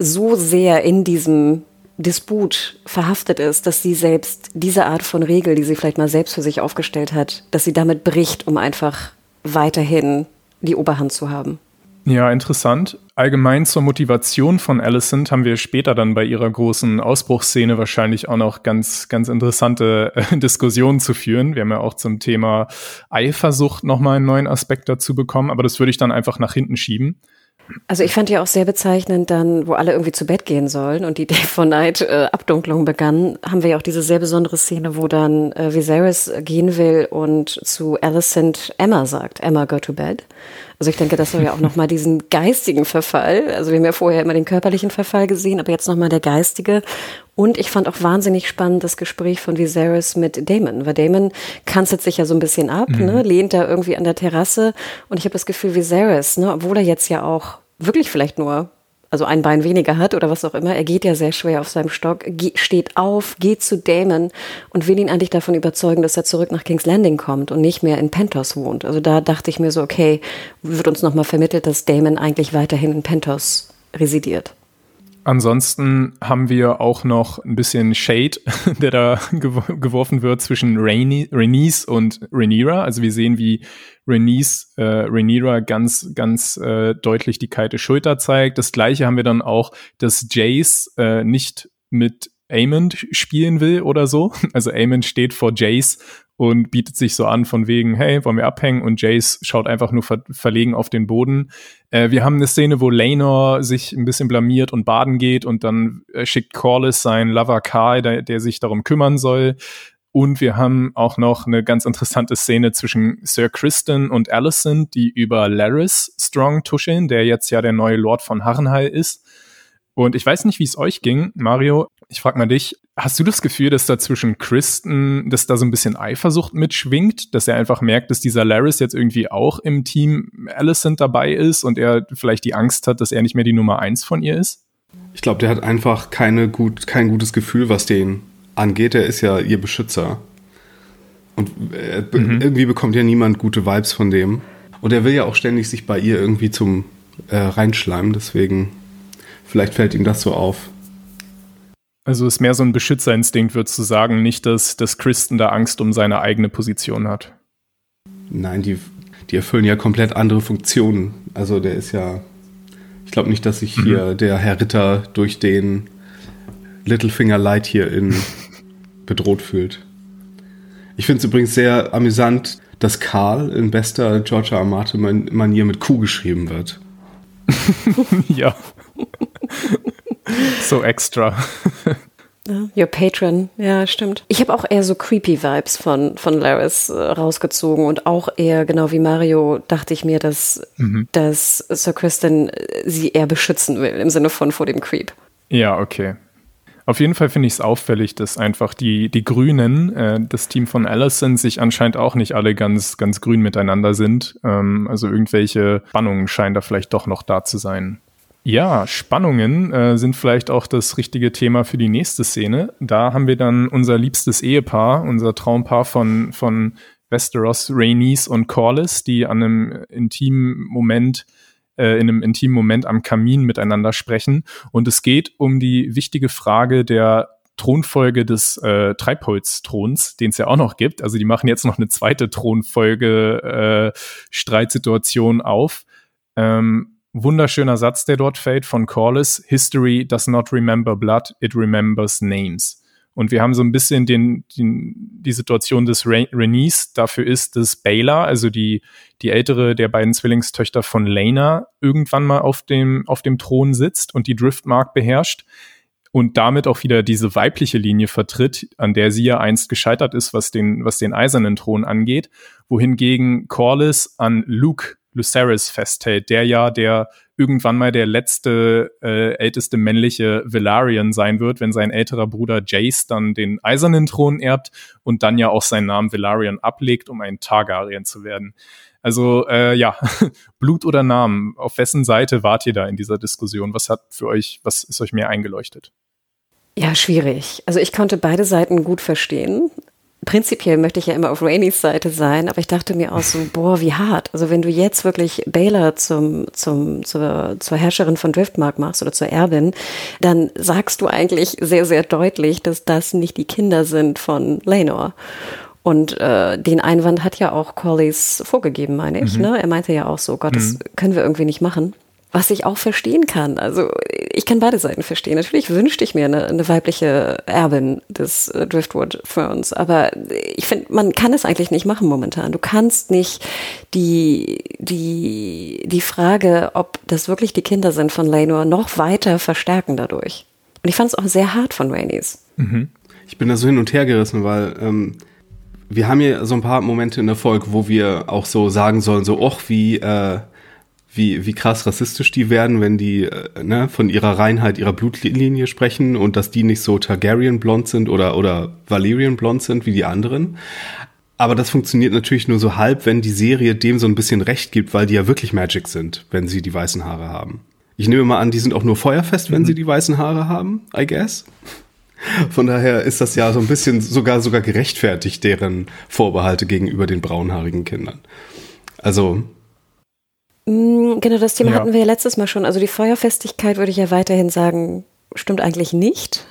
so sehr in diesem Disput verhaftet ist, dass sie selbst diese Art von Regel, die sie vielleicht mal selbst für sich aufgestellt hat, dass sie damit bricht, um einfach weiterhin die Oberhand zu haben. Ja, interessant. Allgemein zur Motivation von Alicent haben wir später dann bei ihrer großen Ausbruchsszene wahrscheinlich auch noch ganz, ganz interessante äh, Diskussionen zu führen. Wir haben ja auch zum Thema Eifersucht nochmal einen neuen Aspekt dazu bekommen, aber das würde ich dann einfach nach hinten schieben. Also ich fand ja auch sehr bezeichnend dann, wo alle irgendwie zu Bett gehen sollen und die Day for Night äh, Abdunklung begann, haben wir ja auch diese sehr besondere Szene, wo dann äh, Viserys gehen will und zu Alicent Emma sagt, Emma, go to bed. Also ich denke, das soll ja auch nochmal diesen geistigen Verfall, also wir haben ja vorher immer den körperlichen Verfall gesehen, aber jetzt nochmal der geistige. Und ich fand auch wahnsinnig spannend das Gespräch von Viserys mit Damon, weil Damon kanzelt sich ja so ein bisschen ab, mhm. ne, lehnt da irgendwie an der Terrasse und ich habe das Gefühl, Viserys, ne, obwohl er jetzt ja auch wirklich vielleicht nur also ein Bein weniger hat oder was auch immer. Er geht ja sehr schwer auf seinem Stock, steht auf, geht zu Damon und will ihn eigentlich davon überzeugen, dass er zurück nach King's Landing kommt und nicht mehr in Pentos wohnt. Also da dachte ich mir so, okay, wird uns nochmal vermittelt, dass Damon eigentlich weiterhin in Pentos residiert. Ansonsten haben wir auch noch ein bisschen Shade, der da geworfen wird zwischen Rhaenys und Rhaenyra. Also wir sehen, wie Rhaenys, äh, Rhaenyra ganz, ganz äh, deutlich die kalte Schulter zeigt. Das gleiche haben wir dann auch, dass Jace äh, nicht mit Aemond spielen will oder so. Also Aemond steht vor Jace und bietet sich so an von wegen, hey, wollen wir abhängen? Und Jace schaut einfach nur ver verlegen auf den Boden. Äh, wir haben eine Szene, wo Laenor sich ein bisschen blamiert und baden geht und dann äh, schickt Corlys seinen Lover Karl, der, der sich darum kümmern soll. Und wir haben auch noch eine ganz interessante Szene zwischen Sir Kristen und Alicent, die über Laris Strong tuscheln, der jetzt ja der neue Lord von Harrenhal ist. Und ich weiß nicht, wie es euch ging, Mario. Ich frage mal dich, hast du das Gefühl, dass da zwischen Kristen, dass da so ein bisschen Eifersucht mitschwingt, dass er einfach merkt, dass dieser Laris jetzt irgendwie auch im Team Alicent dabei ist und er vielleicht die Angst hat, dass er nicht mehr die Nummer eins von ihr ist? Ich glaube, der hat einfach keine gut, kein gutes Gefühl, was den angeht. Er ist ja ihr Beschützer. Und äh, mhm. irgendwie bekommt ja niemand gute Vibes von dem. Und er will ja auch ständig sich bei ihr irgendwie zum äh, reinschleimen, deswegen Vielleicht fällt ihm das so auf. Also ist mehr so ein Beschützerinstinkt, würdest du sagen, nicht, dass, dass Kristen da Angst um seine eigene Position hat. Nein, die, die erfüllen ja komplett andere Funktionen. Also der ist ja, ich glaube nicht, dass sich mhm. hier der Herr Ritter durch den Littlefinger Light hier in bedroht fühlt. Ich finde es übrigens sehr amüsant, dass Karl in bester George R. Martin Manier mit Q geschrieben wird. ja. so extra. Your Patron, ja, stimmt. Ich habe auch eher so creepy Vibes von, von Laris äh, rausgezogen und auch eher, genau wie Mario, dachte ich mir, dass, mhm. dass Sir Kristen äh, sie eher beschützen will, im Sinne von vor dem Creep. Ja, okay. Auf jeden Fall finde ich es auffällig, dass einfach die, die Grünen, äh, das Team von Allison, sich anscheinend auch nicht alle ganz, ganz grün miteinander sind. Ähm, also irgendwelche Spannungen scheinen da vielleicht doch noch da zu sein. Ja, Spannungen äh, sind vielleicht auch das richtige Thema für die nächste Szene. Da haben wir dann unser liebstes Ehepaar, unser Traumpaar von, von Westeros, Rhaenys und Corlys, die an einem intimen Moment äh, in einem intimen Moment am Kamin miteinander sprechen. Und es geht um die wichtige Frage der Thronfolge des äh, Treibholzthrons, den es ja auch noch gibt. Also die machen jetzt noch eine zweite Thronfolge äh, Streitsituation auf. Ähm, wunderschöner Satz, der dort fällt von Corliss. History does not remember blood, it remembers names. Und wir haben so ein bisschen den, den, die Situation des Renice. Dafür ist, dass Baylor, also die, die ältere der beiden Zwillingstöchter von Lena, irgendwann mal auf dem, auf dem Thron sitzt und die Driftmark beherrscht und damit auch wieder diese weibliche Linie vertritt, an der sie ja einst gescheitert ist, was den, was den eisernen Thron angeht, wohingegen Corliss an Luke Lucerys festhält, der ja der irgendwann mal der letzte äh, älteste männliche Velaryon sein wird, wenn sein älterer Bruder Jace dann den eisernen Thron erbt und dann ja auch seinen Namen Velaryon ablegt, um ein Targaryen zu werden. Also äh, ja, Blut oder Namen, auf wessen Seite wart ihr da in dieser Diskussion? Was hat für euch, was ist euch mehr eingeleuchtet? Ja, schwierig. Also ich konnte beide Seiten gut verstehen prinzipiell möchte ich ja immer auf Rainys Seite sein, aber ich dachte mir auch so, boah, wie hart. Also wenn du jetzt wirklich Baylor zum, zum, zur, zur Herrscherin von Driftmark machst oder zur Erbin, dann sagst du eigentlich sehr, sehr deutlich, dass das nicht die Kinder sind von Lenor. Und äh, den Einwand hat ja auch Collies vorgegeben, meine ich. Mhm. Ne? Er meinte ja auch so, Gott, das mhm. können wir irgendwie nicht machen was ich auch verstehen kann. Also ich kann beide Seiten verstehen. Natürlich wünschte ich mir eine, eine weibliche Erbin des äh, Driftwood Ferns, aber ich finde, man kann es eigentlich nicht machen momentan. Du kannst nicht die, die, die Frage, ob das wirklich die Kinder sind von Lenor, noch weiter verstärken dadurch. Und ich fand es auch sehr hart von Rainys. Mhm. Ich bin da so hin und her gerissen, weil ähm, wir haben hier so ein paar Momente in der Folge, wo wir auch so sagen sollen, so, och, wie äh, wie, wie krass rassistisch die werden, wenn die äh, ne, von ihrer Reinheit, ihrer Blutlinie sprechen und dass die nicht so Targaryen blond sind oder, oder Valyrian blond sind wie die anderen. Aber das funktioniert natürlich nur so halb, wenn die Serie dem so ein bisschen Recht gibt, weil die ja wirklich Magic sind, wenn sie die weißen Haare haben. Ich nehme mal an, die sind auch nur feuerfest, wenn mhm. sie die weißen Haare haben, I guess. Von daher ist das ja so ein bisschen sogar sogar gerechtfertigt, deren Vorbehalte gegenüber den braunhaarigen Kindern. Also genau, das Thema ja. hatten wir ja letztes Mal schon. Also die Feuerfestigkeit würde ich ja weiterhin sagen, stimmt eigentlich nicht.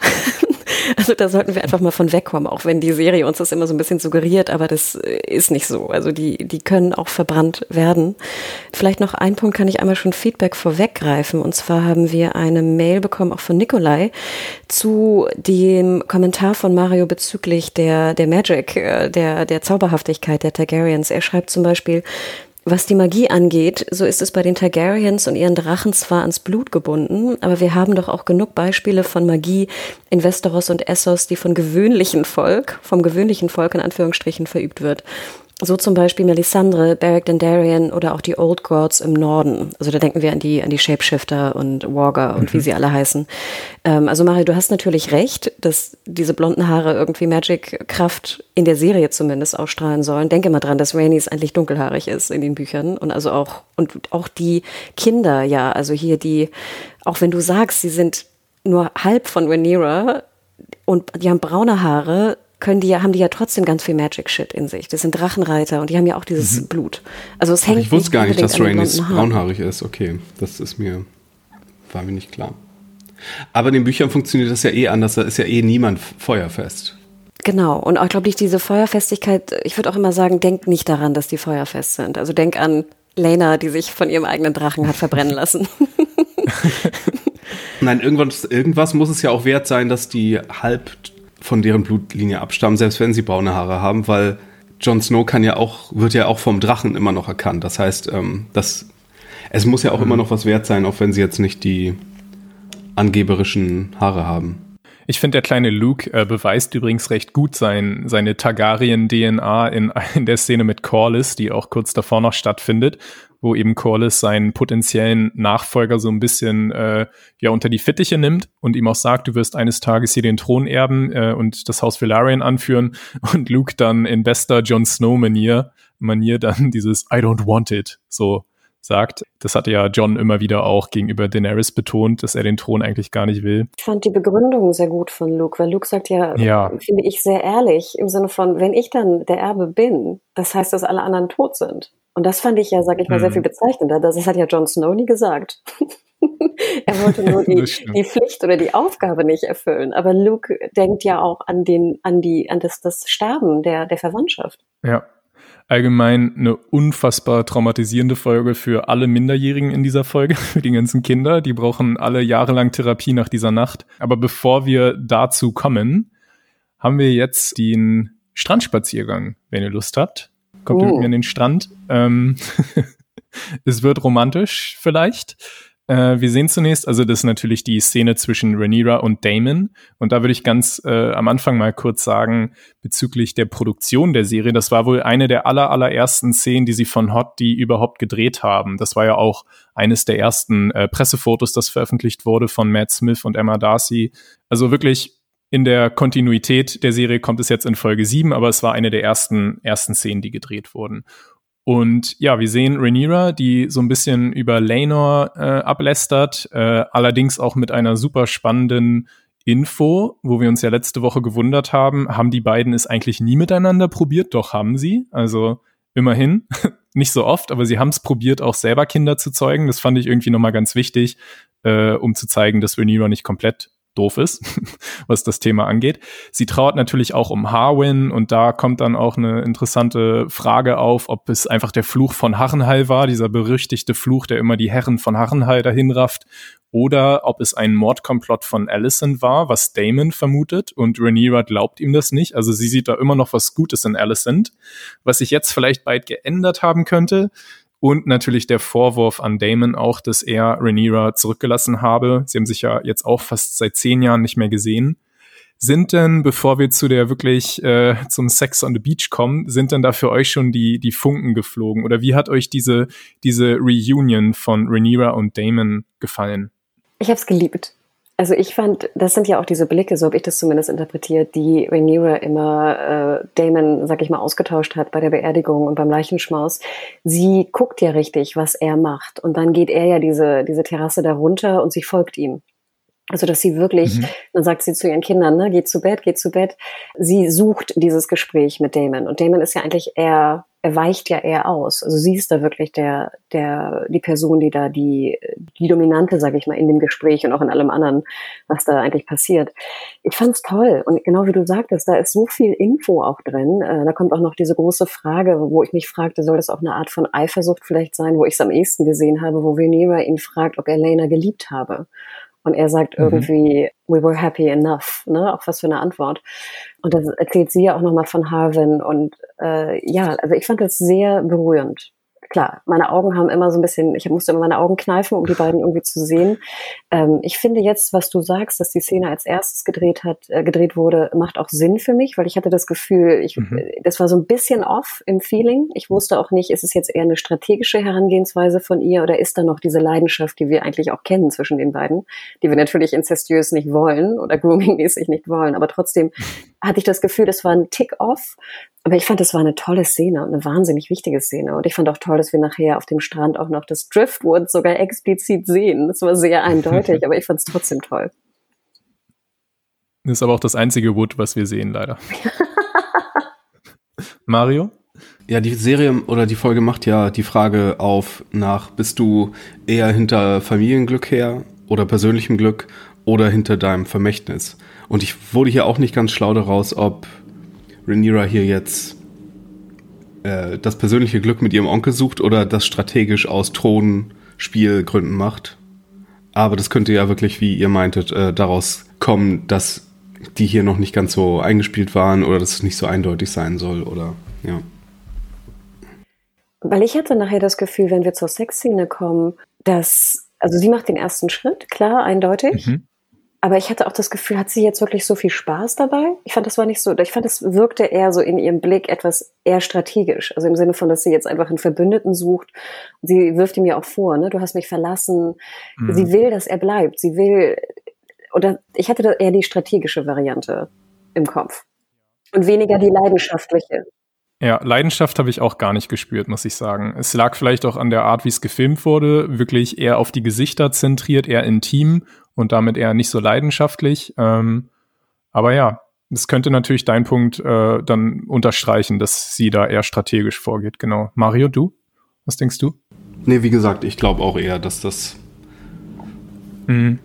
also da sollten wir einfach mal von wegkommen, auch wenn die Serie uns das immer so ein bisschen suggeriert, aber das äh, ist nicht so. Also die, die können auch verbrannt werden. Vielleicht noch ein Punkt kann ich einmal schon Feedback vorweggreifen. Und zwar haben wir eine Mail bekommen, auch von Nikolai, zu dem Kommentar von Mario bezüglich der, der Magic, äh, der, der Zauberhaftigkeit der Targaryens. Er schreibt zum Beispiel, was die Magie angeht, so ist es bei den Targaryens und ihren Drachen zwar ans Blut gebunden, aber wir haben doch auch genug Beispiele von Magie in Westeros und Essos, die von gewöhnlichen Volk, vom gewöhnlichen Volk in Anführungsstrichen verübt wird. So zum Beispiel Melisandre, Beric Dondarrion oder auch die Old Gods im Norden. Also da denken wir an die, an die Shapeshifter und Warger und mhm. wie sie alle heißen. Ähm, also Mario, du hast natürlich recht, dass diese blonden Haare irgendwie Magic-Kraft in der Serie zumindest ausstrahlen sollen. Denke mal dran, dass Rhaenys eigentlich dunkelhaarig ist in den Büchern und also auch, und auch die Kinder, ja, also hier die, auch wenn du sagst, sie sind nur halb von Rhaenyra und die haben braune Haare, können die ja, haben die ja trotzdem ganz viel Magic Shit in sich. Das sind Drachenreiter und die haben ja auch dieses mhm. Blut. Also es hängt. Ach, ich wusste gar nicht, dass Rhaenys braunhaarig ist. Okay, das ist mir, war mir nicht klar. Aber in den Büchern funktioniert das ja eh anders. Da ist ja eh niemand feuerfest. Genau. Und auch, glaube ich, diese Feuerfestigkeit, ich würde auch immer sagen, denk nicht daran, dass die feuerfest sind. Also denk an Lena, die sich von ihrem eigenen Drachen hat verbrennen lassen. Nein, irgendwas, irgendwas muss es ja auch wert sein, dass die halb von deren Blutlinie abstammen, selbst wenn sie braune Haare haben, weil Jon Snow kann ja auch, wird ja auch vom Drachen immer noch erkannt. Das heißt, ähm, das, es muss ja auch mhm. immer noch was wert sein, auch wenn sie jetzt nicht die angeberischen Haare haben. Ich finde, der kleine Luke äh, beweist übrigens recht gut sein, seine Targaryen-DNA in, in der Szene mit Corlys, die auch kurz davor noch stattfindet, wo eben Corlys seinen potenziellen Nachfolger so ein bisschen äh, ja unter die Fittiche nimmt und ihm auch sagt, du wirst eines Tages hier den Thron erben äh, und das Haus Velaryon anführen und Luke dann in bester Jon Snow-Manier Manier dann dieses I don't want it so sagt. Das hatte ja John immer wieder auch gegenüber Daenerys betont, dass er den Thron eigentlich gar nicht will. Ich fand die Begründung sehr gut von Luke, weil Luke sagt ja, ja. finde ich sehr ehrlich, im Sinne von, wenn ich dann der Erbe bin, das heißt, dass alle anderen tot sind. Und das fand ich ja, sag ich mal, sehr mhm. viel bezeichnender. Das hat ja Jon Snow nie gesagt. er wollte nur die, die Pflicht oder die Aufgabe nicht erfüllen. Aber Luke denkt ja auch an den, an die, an das, das Sterben der, der Verwandtschaft. Ja, allgemein eine unfassbar traumatisierende Folge für alle Minderjährigen in dieser Folge, für die ganzen Kinder. Die brauchen alle jahrelang Therapie nach dieser Nacht. Aber bevor wir dazu kommen, haben wir jetzt den Strandspaziergang, wenn ihr Lust habt. Kommt oh. mit mir an den Strand. Ähm, es wird romantisch vielleicht. Äh, wir sehen zunächst, also das ist natürlich die Szene zwischen Rhaenyra und Damon. Und da würde ich ganz äh, am Anfang mal kurz sagen, bezüglich der Produktion der Serie, das war wohl eine der aller, allerersten Szenen, die sie von Hot die überhaupt gedreht haben. Das war ja auch eines der ersten äh, Pressefotos, das veröffentlicht wurde von Matt Smith und Emma Darcy. Also wirklich in der Kontinuität der Serie kommt es jetzt in Folge 7, aber es war eine der ersten, ersten Szenen, die gedreht wurden. Und ja, wir sehen Rhaenyra, die so ein bisschen über Laenor äh, ablästert, äh, allerdings auch mit einer super spannenden Info, wo wir uns ja letzte Woche gewundert haben, haben die beiden es eigentlich nie miteinander probiert? Doch haben sie. Also immerhin, nicht so oft, aber sie haben es probiert, auch selber Kinder zu zeugen. Das fand ich irgendwie nochmal ganz wichtig, äh, um zu zeigen, dass Rhaenyra nicht komplett doof ist, was das Thema angeht. Sie trauert natürlich auch um Harwin und da kommt dann auch eine interessante Frage auf, ob es einfach der Fluch von Harrenhal war, dieser berüchtigte Fluch, der immer die Herren von Harrenhal dahin rafft, oder ob es ein Mordkomplott von Alicent war, was Damon vermutet und Rhaenyra glaubt ihm das nicht. Also sie sieht da immer noch was Gutes in Alicent, was sich jetzt vielleicht bald geändert haben könnte. Und natürlich der Vorwurf an Damon auch, dass er Rhaenyra zurückgelassen habe. Sie haben sich ja jetzt auch fast seit zehn Jahren nicht mehr gesehen. Sind denn, bevor wir zu der wirklich äh, zum Sex on the Beach kommen, sind denn da für euch schon die, die Funken geflogen? Oder wie hat euch diese, diese Reunion von Rhaenyra und Damon gefallen? Ich habe es geliebt. Also ich fand, das sind ja auch diese Blicke, so habe ich das zumindest interpretiert, die Rhaenyra immer äh, Damon, sag ich mal, ausgetauscht hat bei der Beerdigung und beim Leichenschmaus. Sie guckt ja richtig, was er macht. Und dann geht er ja diese, diese Terrasse da runter und sie folgt ihm. Also, dass sie wirklich, mhm. dann sagt sie zu ihren Kindern, ne, geht zu Bett, geht zu Bett. Sie sucht dieses Gespräch mit Damon. Und Damon ist ja eigentlich eher er weicht ja eher aus. Also sie ist da wirklich der, der, die Person, die da die, die Dominante, sage ich mal, in dem Gespräch und auch in allem anderen, was da eigentlich passiert. Ich fand's toll. Und genau wie du sagtest, da ist so viel Info auch drin. Äh, da kommt auch noch diese große Frage, wo ich mich fragte, soll das auch eine Art von Eifersucht vielleicht sein, wo ich es am ehesten gesehen habe, wo Venera ihn fragt, ob er Lena geliebt habe. Und er sagt mhm. irgendwie, we were happy enough, ne? Auch was für eine Antwort. Und das erzählt sie ja auch nochmal von Harvin. Und äh, ja, also ich fand das sehr berührend klar, meine Augen haben immer so ein bisschen, ich musste immer meine Augen kneifen, um die beiden irgendwie zu sehen. Ähm, ich finde jetzt, was du sagst, dass die Szene als erstes gedreht hat, äh, gedreht wurde, macht auch Sinn für mich, weil ich hatte das Gefühl, ich, mhm. das war so ein bisschen off im Feeling. Ich wusste auch nicht, ist es jetzt eher eine strategische Herangehensweise von ihr oder ist da noch diese Leidenschaft, die wir eigentlich auch kennen zwischen den beiden, die wir natürlich incestuös nicht wollen oder grooming-mäßig nicht wollen, aber trotzdem hatte ich das Gefühl, das war ein Tick-off. Aber ich fand, das war eine tolle Szene und eine wahnsinnig wichtige Szene. Und ich fand auch toll, dass wir nachher auf dem Strand auch noch das Driftwood sogar explizit sehen. Das war sehr eindeutig, aber ich fand es trotzdem toll. Das ist aber auch das einzige Wood, was wir sehen, leider. Mario? Ja, die Serie oder die Folge macht ja die Frage auf nach, bist du eher hinter Familienglück her oder persönlichem Glück oder hinter deinem Vermächtnis? Und ich wurde hier auch nicht ganz schlau daraus, ob Rhaenyra hier jetzt äh, das persönliche Glück mit ihrem Onkel sucht oder das strategisch aus Thronspielgründen macht. Aber das könnte ja wirklich, wie ihr meintet, äh, daraus kommen, dass die hier noch nicht ganz so eingespielt waren oder dass es nicht so eindeutig sein soll oder ja. Weil ich hatte nachher das Gefühl, wenn wir zur Sexszene kommen, dass, also sie macht den ersten Schritt, klar, eindeutig. Mhm. Aber ich hatte auch das Gefühl, hat sie jetzt wirklich so viel Spaß dabei? Ich fand, das war nicht so, ich fand, das wirkte eher so in ihrem Blick etwas eher strategisch. Also im Sinne von, dass sie jetzt einfach einen Verbündeten sucht. Sie wirft ihm ja auch vor, ne, du hast mich verlassen. Mhm. Sie will, dass er bleibt. Sie will, oder ich hatte da eher die strategische Variante im Kopf. Und weniger die leidenschaftliche. Ja, Leidenschaft habe ich auch gar nicht gespürt, muss ich sagen. Es lag vielleicht auch an der Art, wie es gefilmt wurde, wirklich eher auf die Gesichter zentriert, eher intim und damit eher nicht so leidenschaftlich. Ähm, aber ja, das könnte natürlich dein Punkt äh, dann unterstreichen, dass sie da eher strategisch vorgeht. Genau. Mario, du? Was denkst du? Nee, wie gesagt, ich glaube auch eher, dass das. Mhm.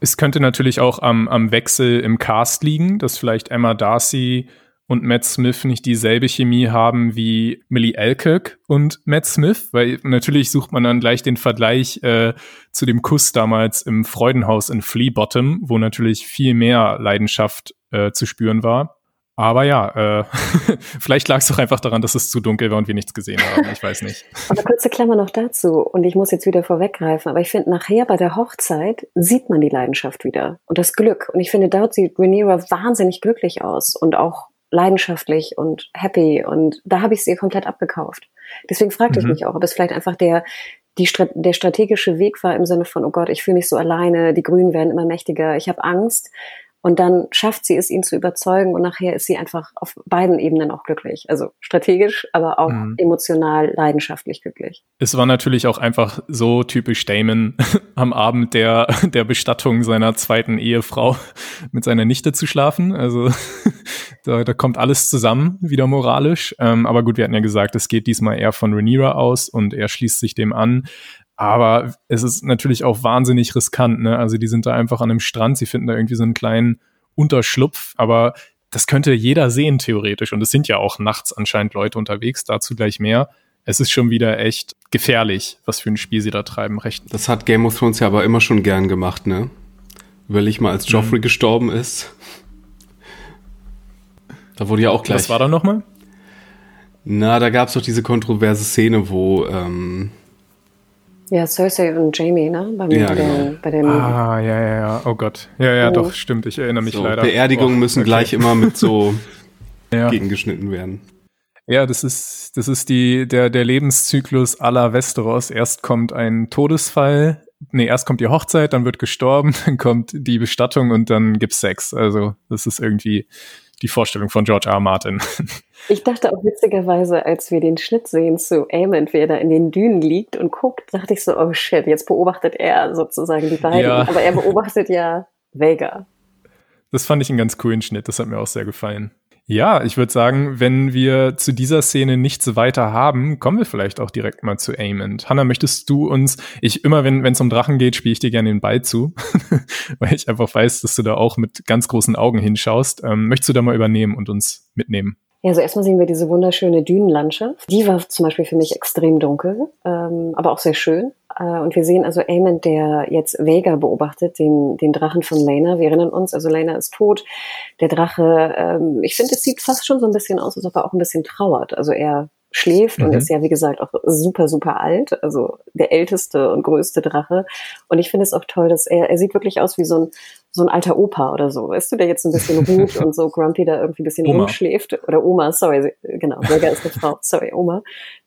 Es könnte natürlich auch am, am Wechsel im Cast liegen, dass vielleicht Emma Darcy und Matt Smith nicht dieselbe Chemie haben wie Millie Alkirk und Matt Smith, weil natürlich sucht man dann gleich den Vergleich äh, zu dem Kuss damals im Freudenhaus in Flea Bottom, wo natürlich viel mehr Leidenschaft äh, zu spüren war. Aber ja, äh, vielleicht lag es doch einfach daran, dass es zu dunkel war und wir nichts gesehen haben. Ich weiß nicht. Aber kurze Klammer noch dazu. Und ich muss jetzt wieder vorweggreifen. Aber ich finde, nachher bei der Hochzeit sieht man die Leidenschaft wieder und das Glück. Und ich finde, dort sieht Rhaenyra wahnsinnig glücklich aus und auch leidenschaftlich und happy und da habe ich sie komplett abgekauft. Deswegen fragte mhm. ich mich auch, ob es vielleicht einfach der die, der strategische Weg war im Sinne von, oh Gott, ich fühle mich so alleine, die Grünen werden immer mächtiger, ich habe Angst. Und dann schafft sie es, ihn zu überzeugen und nachher ist sie einfach auf beiden Ebenen auch glücklich. Also strategisch, aber auch mhm. emotional, leidenschaftlich glücklich. Es war natürlich auch einfach so typisch Damon am Abend der, der Bestattung seiner zweiten Ehefrau mit seiner Nichte zu schlafen. Also da, da kommt alles zusammen, wieder moralisch. Ähm, aber gut, wir hatten ja gesagt, es geht diesmal eher von Rhaenyra aus und er schließt sich dem an. Aber es ist natürlich auch wahnsinnig riskant, ne? Also die sind da einfach an einem Strand, sie finden da irgendwie so einen kleinen Unterschlupf, aber das könnte jeder sehen theoretisch. Und es sind ja auch nachts anscheinend Leute unterwegs, dazu gleich mehr. Es ist schon wieder echt gefährlich, was für ein Spiel sie da treiben. Recht. Das hat Game of Thrones ja aber immer schon gern gemacht, ne? Überleg mal, als Joffrey mhm. gestorben ist. Da wurde ja auch gleich. Was war da nochmal? Na, da gab es doch diese kontroverse Szene, wo ähm, ja, Cersei und Jamie, ne? Bei, ja, genau. bei dem ah, ja, ja, ja. Oh Gott. Ja, ja, oh. doch, stimmt. Ich erinnere mich so, leider. Beerdigungen oh, müssen okay. gleich immer mit so ja. gegengeschnitten werden. Ja, das ist, das ist die, der, der Lebenszyklus aller Westeros. Erst kommt ein Todesfall, nee, erst kommt die Hochzeit, dann wird gestorben, dann kommt die Bestattung und dann gibt's Sex. Also, das ist irgendwie die Vorstellung von George R. R. Martin. Ich dachte auch witzigerweise, als wir den Schnitt sehen zu Aemond, wie er da in den Dünen liegt und guckt, dachte ich so, oh shit, jetzt beobachtet er sozusagen die beiden. Ja. Aber er beobachtet ja Vega. Das fand ich einen ganz coolen Schnitt, das hat mir auch sehr gefallen. Ja, ich würde sagen, wenn wir zu dieser Szene nichts weiter haben, kommen wir vielleicht auch direkt mal zu Aemond. Hanna, möchtest du uns, ich immer, wenn es um Drachen geht, spiele ich dir gerne den Ball zu, weil ich einfach weiß, dass du da auch mit ganz großen Augen hinschaust. Ähm, möchtest du da mal übernehmen und uns mitnehmen? Ja, also erstmal sehen wir diese wunderschöne Dünenlandschaft. Die war zum Beispiel für mich extrem dunkel, ähm, aber auch sehr schön. Äh, und wir sehen also Aemond, der jetzt Vega beobachtet, den, den Drachen von Lena. Wir erinnern uns, also Lena ist tot. Der Drache, ähm, ich finde, es sieht fast schon so ein bisschen aus, als ob er auch ein bisschen trauert. Also er schläft mhm. und ist ja, wie gesagt, auch super, super alt, also der älteste und größte Drache. Und ich finde es auch toll, dass er, er sieht wirklich aus wie so ein, so ein alter Opa oder so, weißt du, der jetzt ein bisschen ruht und so grumpy da irgendwie ein bisschen Oma. rumschläft. Oder Oma, sorry, genau, Vega ist eine Frau, sorry, Oma.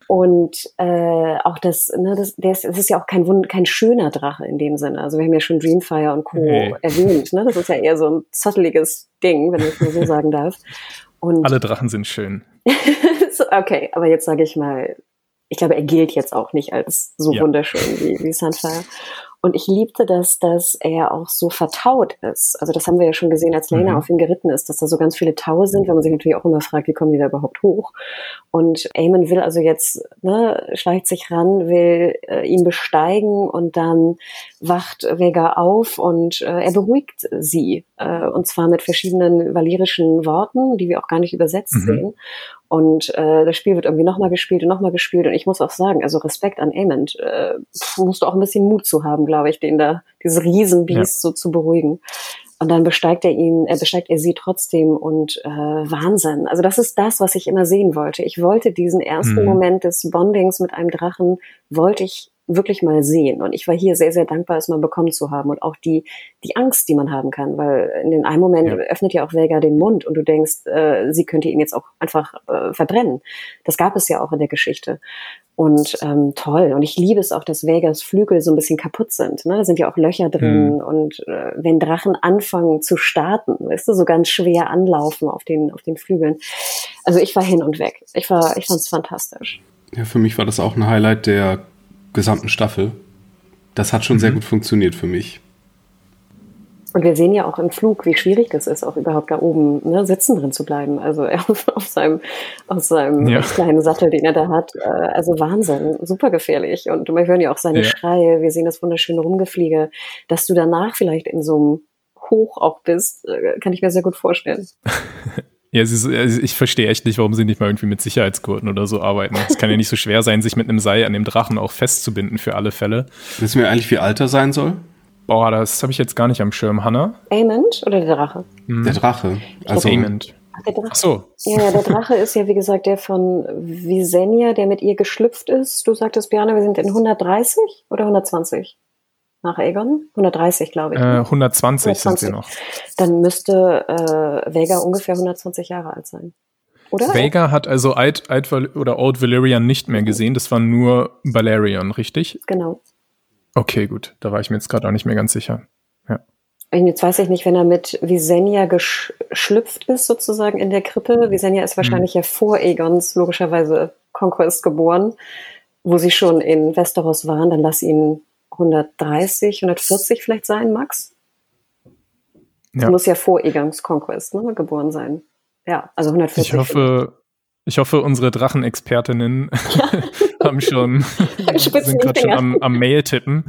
Und äh, auch das, ne, das, der ist, das ist ja auch kein Wund, kein schöner Drache in dem Sinne. Also wir haben ja schon Dreamfire und Co. Nee. erwähnt. Ne? Das ist ja eher so ein zotteliges Ding, wenn ich es so sagen darf. Und Alle Drachen sind schön. okay, aber jetzt sage ich mal, ich glaube, er gilt jetzt auch nicht als so ja. wunderschön wie, wie Sunfire. Und ich liebte das, dass er auch so vertaut ist. Also das haben wir ja schon gesehen, als Lena mhm. auf ihn geritten ist, dass da so ganz viele Taue sind, wenn man sich natürlich auch immer fragt, wie kommen die da überhaupt hoch? Und Eamon will also jetzt, ne, schleicht sich ran, will äh, ihn besteigen und dann wacht Vega auf und äh, er beruhigt sie. Äh, und zwar mit verschiedenen valyrischen Worten, die wir auch gar nicht übersetzt mhm. sehen. Und äh, das Spiel wird irgendwie nochmal gespielt und nochmal gespielt. Und ich muss auch sagen, also Respekt an Amond, äh, musst du auch ein bisschen Mut zu haben, glaube ich, den da, dieses Riesenbiest ja. so zu beruhigen. Und dann besteigt er ihn, er besteigt er sie trotzdem und äh, Wahnsinn. Also das ist das, was ich immer sehen wollte. Ich wollte diesen ersten mhm. Moment des Bondings mit einem Drachen, wollte ich wirklich mal sehen. Und ich war hier sehr, sehr dankbar, es mal bekommen zu haben und auch die, die Angst, die man haben kann, weil in den einen Moment ja. öffnet ja auch Vega den Mund und du denkst, äh, sie könnte ihn jetzt auch einfach äh, verbrennen. Das gab es ja auch in der Geschichte. Und ähm, toll. Und ich liebe es auch, dass Vegas Flügel so ein bisschen kaputt sind. Ne? Da sind ja auch Löcher drin. Mhm. Und äh, wenn Drachen anfangen zu starten, weißt du, so ganz schwer anlaufen auf den, auf den Flügeln. Also ich war hin und weg. Ich war, ich fand es fantastisch. Ja, für mich war das auch ein Highlight der gesamten Staffel. Das hat schon mhm. sehr gut funktioniert für mich. Und wir sehen ja auch im Flug, wie schwierig das ist, auch überhaupt da oben ne, sitzen drin zu bleiben. Also auf, auf seinem, auf seinem ja. kleinen Sattel, den er da hat. Äh, also Wahnsinn, super gefährlich. Und wir hören ja auch seine ja. Schreie, wir sehen das wunderschöne Rumgefliege. Dass du danach vielleicht in so einem Hoch auch bist, äh, kann ich mir sehr gut vorstellen. Ja, ist, also ich verstehe echt nicht, warum sie nicht mal irgendwie mit Sicherheitsgurten oder so arbeiten. Es kann ja nicht so schwer sein, sich mit einem Seil an dem Drachen auch festzubinden für alle Fälle. Wissen wir eigentlich, wie alt er sein soll? Boah, das habe ich jetzt gar nicht am Schirm. Hanna? Amond oder der Drache? Mhm. Der Drache. Also Amond. Ach, der Drache. Ach so. Ja, der Drache ist ja, wie gesagt, der von Visenya, der mit ihr geschlüpft ist. Du sagtest, Björn, wir sind in 130 oder 120? Nach Egon? 130, glaube ich. Äh, 120, 120, sind sie noch. Dann müsste äh, Vega ungefähr 120 Jahre alt sein. Oder? Vega hat also Alt, Alt oder Old Valerian nicht mehr gesehen, das war nur Valerian, richtig? Genau. Okay, gut. Da war ich mir jetzt gerade auch nicht mehr ganz sicher. Ja. Jetzt weiß ich nicht, wenn er mit Visenya geschlüpft ist, sozusagen in der Krippe. Visenya ist wahrscheinlich hm. ja vor Egons logischerweise Conquest geboren, wo sie schon in Westeros waren. Dann lass ihn 130, 140 vielleicht sein, Max. Ja. muss ja vor Egons Conquest ne, geboren sein. Ja, also 140. Ich hoffe, ich hoffe, unsere Drachenexpertinnen ja. haben schon, sind gerade schon am, am Mail tippen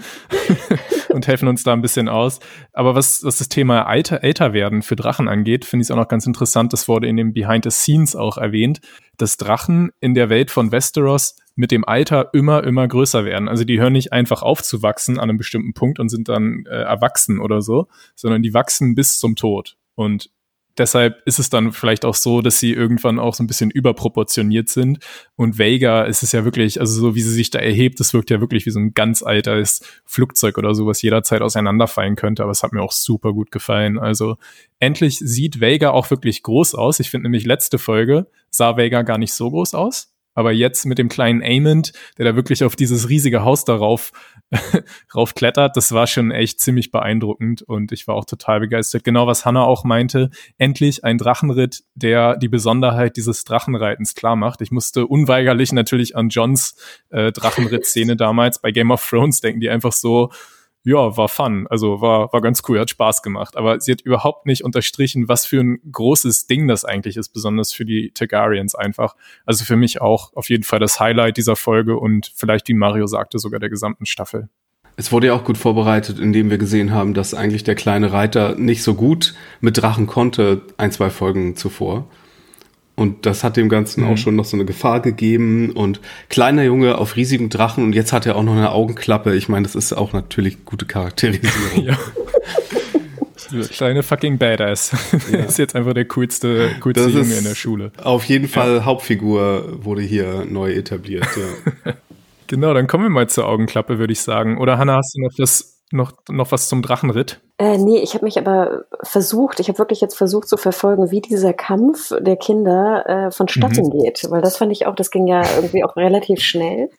und helfen uns da ein bisschen aus. Aber was, was das Thema Alter, älter werden für Drachen angeht, finde ich es auch noch ganz interessant. Das wurde in dem Behind the Scenes auch erwähnt, dass Drachen in der Welt von Westeros mit dem Alter immer, immer größer werden. Also die hören nicht einfach auf zu wachsen an einem bestimmten Punkt und sind dann äh, erwachsen oder so, sondern die wachsen bis zum Tod. Und deshalb ist es dann vielleicht auch so, dass sie irgendwann auch so ein bisschen überproportioniert sind. Und Vega ist es ja wirklich, also so wie sie sich da erhebt, das wirkt ja wirklich wie so ein ganz altes Flugzeug oder so, was jederzeit auseinanderfallen könnte. Aber es hat mir auch super gut gefallen. Also endlich sieht Vega auch wirklich groß aus. Ich finde nämlich letzte Folge sah Vega gar nicht so groß aus. Aber jetzt mit dem kleinen Amond, der da wirklich auf dieses riesige Haus darauf raufklettert, das war schon echt ziemlich beeindruckend und ich war auch total begeistert. Genau was Hannah auch meinte, endlich ein Drachenritt, der die Besonderheit dieses Drachenreitens klar macht. Ich musste unweigerlich natürlich an Johns äh, Drachenritt-Szene damals bei Game of Thrones denken, die einfach so ja, war fun. Also war, war ganz cool, hat Spaß gemacht. Aber sie hat überhaupt nicht unterstrichen, was für ein großes Ding das eigentlich ist, besonders für die Targaryens einfach. Also für mich auch auf jeden Fall das Highlight dieser Folge und vielleicht, wie Mario sagte, sogar der gesamten Staffel. Es wurde ja auch gut vorbereitet, indem wir gesehen haben, dass eigentlich der kleine Reiter nicht so gut mit Drachen konnte, ein, zwei Folgen zuvor. Und das hat dem Ganzen mhm. auch schon noch so eine Gefahr gegeben. Und kleiner Junge auf riesigen Drachen und jetzt hat er auch noch eine Augenklappe. Ich meine, das ist auch natürlich gute Charakterisierung. ja. Kleine fucking Badass. Ja. ist jetzt einfach der coolste, coolste Junge in der Schule. Auf jeden Fall ja. Hauptfigur wurde hier neu etabliert. Ja. genau, dann kommen wir mal zur Augenklappe, würde ich sagen. Oder Hanna, hast du noch das noch, noch was zum Drachenritt? Äh, nee, ich habe mich aber versucht, ich habe wirklich jetzt versucht zu verfolgen, wie dieser Kampf der Kinder äh, vonstatten mhm. geht. Weil das fand ich auch, das ging ja irgendwie auch relativ schnell.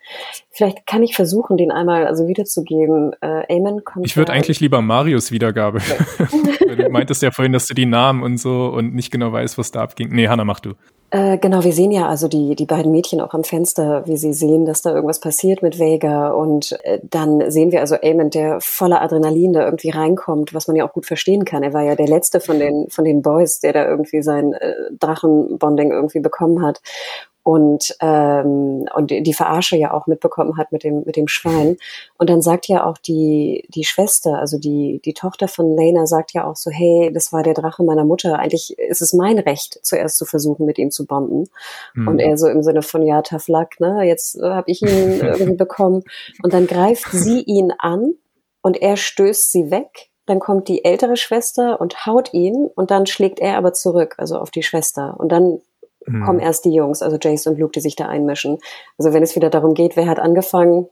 Vielleicht kann ich versuchen, den einmal also wiederzugeben. Äh, Amen kommt. Ich würde eigentlich lieber Marius Wiedergabe. Okay. du meintest ja vorhin, dass du die Namen und so und nicht genau weißt, was da abging. Nee, Hanna, mach du. Äh, genau, wir sehen ja also die, die beiden Mädchen auch am Fenster, wie sie sehen, dass da irgendwas passiert mit Vega. Und äh, dann sehen wir also Eamon, der voller Adrenalin da irgendwie reinkommt, was man ja auch gut verstehen kann. Er war ja der letzte von den, von den Boys, der da irgendwie sein äh, Drachenbonding irgendwie bekommen hat. Und ähm, und die Verarsche ja auch mitbekommen hat mit dem mit dem Schwein. Und dann sagt ja auch die die Schwester also die die Tochter von Lena sagt ja auch so hey das war der Drache meiner Mutter. Eigentlich ist es mein Recht zuerst zu versuchen mit ihm zu bonden mhm. und er so im Sinne von ja tough luck ne jetzt äh, habe ich ihn irgendwie bekommen. Und dann greift sie ihn an und er stößt sie weg. Dann kommt die ältere Schwester und haut ihn und dann schlägt er aber zurück, also auf die Schwester. Und dann mhm. kommen erst die Jungs, also Jace und Luke, die sich da einmischen. Also wenn es wieder darum geht, wer hat angefangen,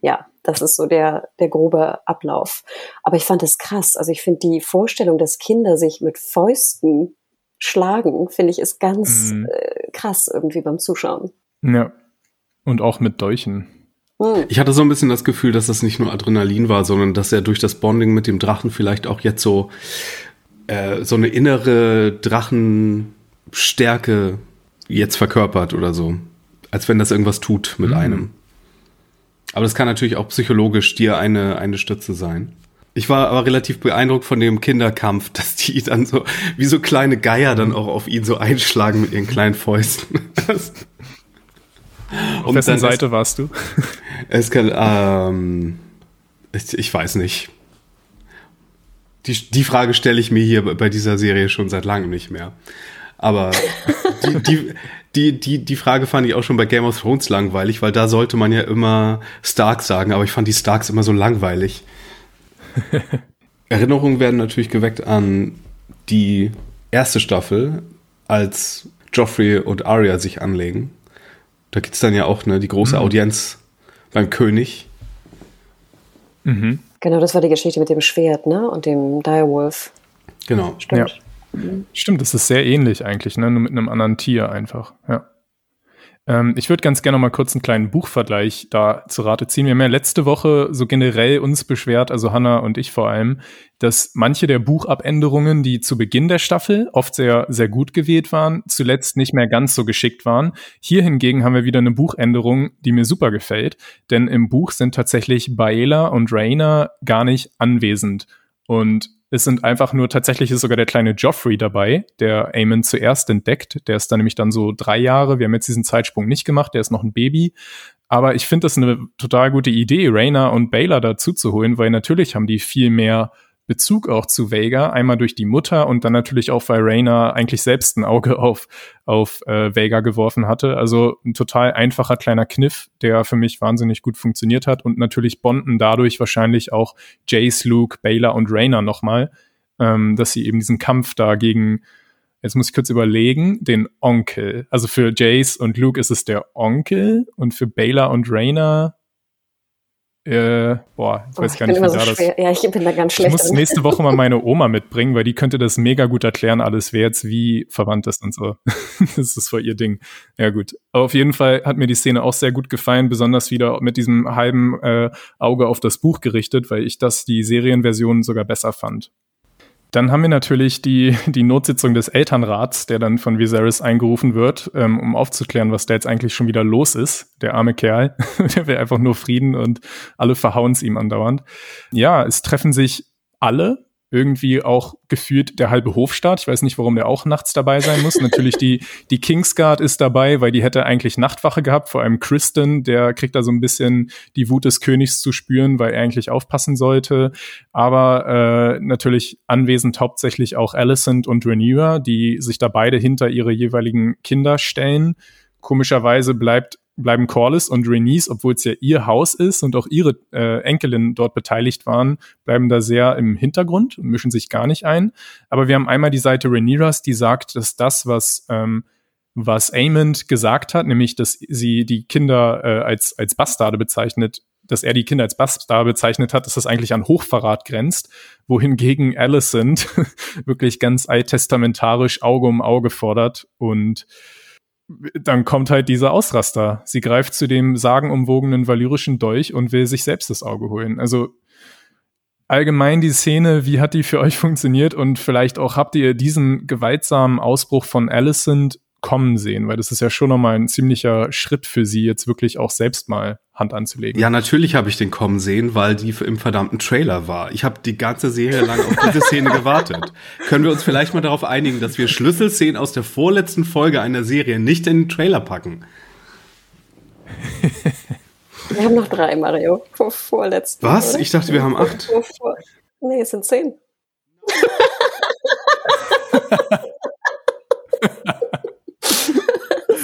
ja, das ist so der, der grobe Ablauf. Aber ich fand es krass. Also ich finde die Vorstellung, dass Kinder sich mit Fäusten schlagen, finde ich, ist ganz mhm. äh, krass irgendwie beim Zuschauen. Ja. Und auch mit Dolchen. Hm. Ich hatte so ein bisschen das Gefühl, dass das nicht nur Adrenalin war, sondern dass er durch das Bonding mit dem Drachen vielleicht auch jetzt so, äh, so eine innere Drachenstärke jetzt verkörpert oder so. Als wenn das irgendwas tut mit mhm. einem. Aber das kann natürlich auch psychologisch dir eine, eine Stütze sein. Ich war aber relativ beeindruckt von dem Kinderkampf, dass die dann so wie so kleine Geier dann auch auf ihn so einschlagen mit ihren kleinen Fäusten. Auf wessen Seite es, warst du? Es kann, ähm, ich, ich weiß nicht. Die, die Frage stelle ich mir hier bei dieser Serie schon seit langem nicht mehr. Aber die, die, die, die, die Frage fand ich auch schon bei Game of Thrones langweilig, weil da sollte man ja immer Stark sagen, aber ich fand die Starks immer so langweilig. Erinnerungen werden natürlich geweckt an die erste Staffel, als Joffrey und Arya sich anlegen. Da gibt es dann ja auch ne, die große mhm. Audienz beim König. Mhm. Genau, das war die Geschichte mit dem Schwert, ne? Und dem Direwolf. Genau. Stimmt. Ja. Stimmt, das ist sehr ähnlich eigentlich, ne? Nur mit einem anderen Tier einfach. Ja. Ähm, ich würde ganz gerne noch mal kurz einen kleinen Buchvergleich da zu Rate ziehen. Wir haben ja letzte Woche so generell uns beschwert, also Hanna und ich vor allem, dass manche der Buchabänderungen, die zu Beginn der Staffel oft sehr, sehr gut gewählt waren, zuletzt nicht mehr ganz so geschickt waren. Hier hingegen haben wir wieder eine Buchänderung, die mir super gefällt, denn im Buch sind tatsächlich Baela und Raina gar nicht anwesend. Und es sind einfach nur, tatsächlich ist sogar der kleine Joffrey dabei, der Aemon zuerst entdeckt. Der ist dann nämlich dann so drei Jahre. Wir haben jetzt diesen Zeitsprung nicht gemacht. Der ist noch ein Baby. Aber ich finde das eine total gute Idee, Raina und Baylor dazu zu holen, weil natürlich haben die viel mehr Bezug auch zu Vega, einmal durch die Mutter und dann natürlich auch, weil Raina eigentlich selbst ein Auge auf, auf äh, Vega geworfen hatte. Also ein total einfacher kleiner Kniff, der für mich wahnsinnig gut funktioniert hat und natürlich bonden dadurch wahrscheinlich auch Jace, Luke, Baylor und Raina nochmal, ähm, dass sie eben diesen Kampf da gegen, jetzt muss ich kurz überlegen, den Onkel. Also für Jace und Luke ist es der Onkel und für Baylor und Raina äh, boah, ich weiß oh, gar nicht, wie so da das. Ja, ich bin da ganz schlecht. Ich muss nächste Woche mal meine Oma mitbringen, weil die könnte das mega gut erklären, alles, wer jetzt wie verwandt ist und so. das ist voll ihr Ding. Ja, gut. Aber auf jeden Fall hat mir die Szene auch sehr gut gefallen, besonders wieder mit diesem halben äh, Auge auf das Buch gerichtet, weil ich das die Serienversion sogar besser fand. Dann haben wir natürlich die, die Notsitzung des Elternrats, der dann von Viserys eingerufen wird, ähm, um aufzuklären, was da jetzt eigentlich schon wieder los ist. Der arme Kerl, der will einfach nur Frieden und alle verhauen es ihm andauernd. Ja, es treffen sich alle irgendwie auch gefühlt der halbe Hofstaat. Ich weiß nicht, warum der auch nachts dabei sein muss. Natürlich die, die Kingsguard ist dabei, weil die hätte eigentlich Nachtwache gehabt. Vor allem Kristen, der kriegt da so ein bisschen die Wut des Königs zu spüren, weil er eigentlich aufpassen sollte. Aber äh, natürlich anwesend hauptsächlich auch Alicent und Rhaenyra, die sich da beide hinter ihre jeweiligen Kinder stellen. Komischerweise bleibt bleiben Corliss und Rhaenys, obwohl es ja ihr Haus ist und auch ihre äh, Enkelin dort beteiligt waren, bleiben da sehr im Hintergrund und mischen sich gar nicht ein. Aber wir haben einmal die Seite Rhaenyras, die sagt, dass das, was ähm, was Aemond gesagt hat, nämlich, dass sie die Kinder äh, als als Bastarde bezeichnet, dass er die Kinder als Bastarde bezeichnet hat, dass das eigentlich an Hochverrat grenzt, wohingegen Alicent wirklich ganz alttestamentarisch Auge um Auge fordert und dann kommt halt dieser Ausraster. Sie greift zu dem sagenumwogenen valyrischen Dolch und will sich selbst das Auge holen. Also allgemein die Szene, wie hat die für euch funktioniert und vielleicht auch habt ihr diesen gewaltsamen Ausbruch von Alicent kommen sehen, weil das ist ja schon nochmal ein ziemlicher Schritt für sie, jetzt wirklich auch selbst mal Hand anzulegen. Ja, natürlich habe ich den kommen sehen, weil die im verdammten Trailer war. Ich habe die ganze Serie lang auf diese Szene gewartet. Können wir uns vielleicht mal darauf einigen, dass wir Schlüsselszenen aus der vorletzten Folge einer Serie nicht in den Trailer packen? Wir haben noch drei, Mario. Vor, vorletzten. Was? Oder? Ich dachte, wir haben acht. Vor, vor, nee, es sind zehn.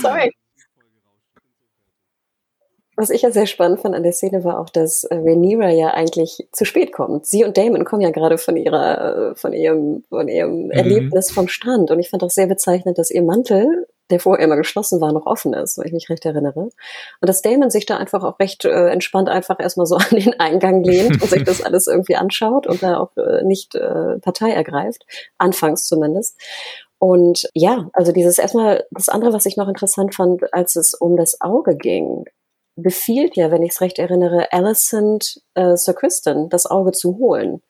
Sorry. Was ich ja sehr spannend fand an der Szene war auch, dass äh, Rhaenyra ja eigentlich zu spät kommt. Sie und Damon kommen ja gerade von ihrer, von ihrem, von ihrem mhm. Erlebnis vom Strand. Und ich fand auch sehr bezeichnend, dass ihr Mantel der vorher immer geschlossen war, noch offen ist, wenn ich mich recht erinnere. Und dass Damon sich da einfach auch recht äh, entspannt einfach erstmal so an den Eingang lehnt und sich das alles irgendwie anschaut und da auch äh, nicht äh, Partei ergreift, anfangs zumindest. Und ja, also dieses erstmal, das andere, was ich noch interessant fand, als es um das Auge ging, befiehlt ja, wenn ich es recht erinnere, Alicent äh, Sir Kristen, das Auge zu holen.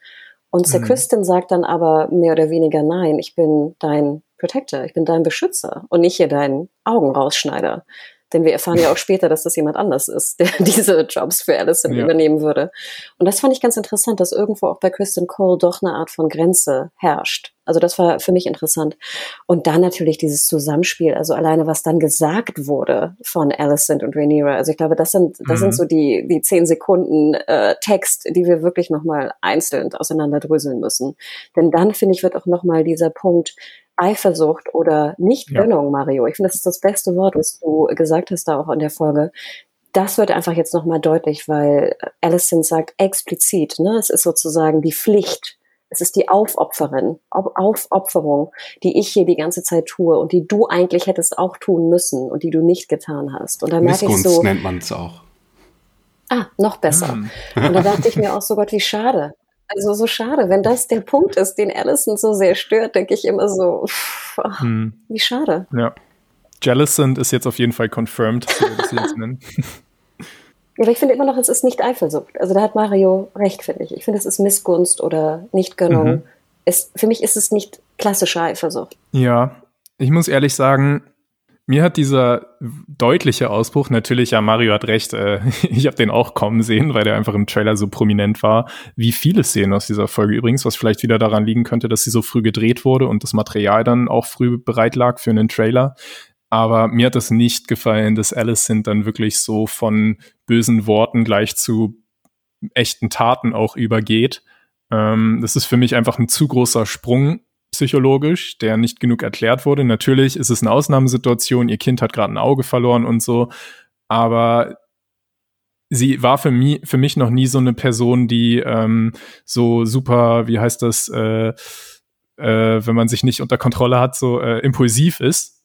Und Sir mhm. Kristen sagt dann aber mehr oder weniger, nein, ich bin dein Protector, ich bin dein Beschützer und nicht hier dein Augenrausschneider. Denn wir erfahren ja auch später, dass das jemand anders ist, der diese Jobs für Allison ja. übernehmen würde. Und das fand ich ganz interessant, dass irgendwo auch bei Kristen Cole doch eine Art von Grenze herrscht. Also das war für mich interessant. Und dann natürlich dieses Zusammenspiel, also alleine was dann gesagt wurde von Allison und Rhaenyra. Also ich glaube, das sind, das mhm. sind so die, die zehn Sekunden äh, Text, die wir wirklich nochmal einzeln auseinanderdröseln müssen. Denn dann, finde ich, wird auch nochmal dieser Punkt, Eifersucht oder Nichtgönnung, ja. Mario. Ich finde, das ist das beste Wort, was du gesagt hast da auch in der Folge. Das wird einfach jetzt nochmal deutlich, weil Alison sagt explizit, ne, es ist sozusagen die Pflicht, es ist die Aufopferin, Aufopferung, die ich hier die ganze Zeit tue und die du eigentlich hättest auch tun müssen und die du nicht getan hast. Und da merke ich so. nennt man es auch. Ah, noch besser. Hm. Und da dachte ich mir auch so, Gott, wie schade. Also so schade, wenn das der Punkt ist, den Allison so sehr stört, denke ich immer so, pff, hm. wie schade. Ja. Jellicent ist jetzt auf jeden Fall confirmed, so wie sie jetzt nennen. Aber ich finde immer noch, es ist nicht Eifersucht. Also da hat Mario recht, finde ich. Ich finde, es ist Missgunst oder Nichtgönnung. Mhm. Es, für mich ist es nicht klassische Eifersucht. Ja, ich muss ehrlich sagen, mir hat dieser deutliche Ausbruch, natürlich, ja, Mario hat recht, äh, ich habe den auch kommen sehen, weil der einfach im Trailer so prominent war, wie viele Szenen aus dieser Folge übrigens, was vielleicht wieder daran liegen könnte, dass sie so früh gedreht wurde und das Material dann auch früh bereit lag für einen Trailer. Aber mir hat es nicht gefallen, dass Alicent dann wirklich so von bösen Worten gleich zu echten Taten auch übergeht. Ähm, das ist für mich einfach ein zu großer Sprung psychologisch, der nicht genug erklärt wurde. Natürlich ist es eine Ausnahmesituation, ihr Kind hat gerade ein Auge verloren und so, aber sie war für mich, für mich noch nie so eine Person, die ähm, so super, wie heißt das, äh, äh, wenn man sich nicht unter Kontrolle hat, so äh, impulsiv ist.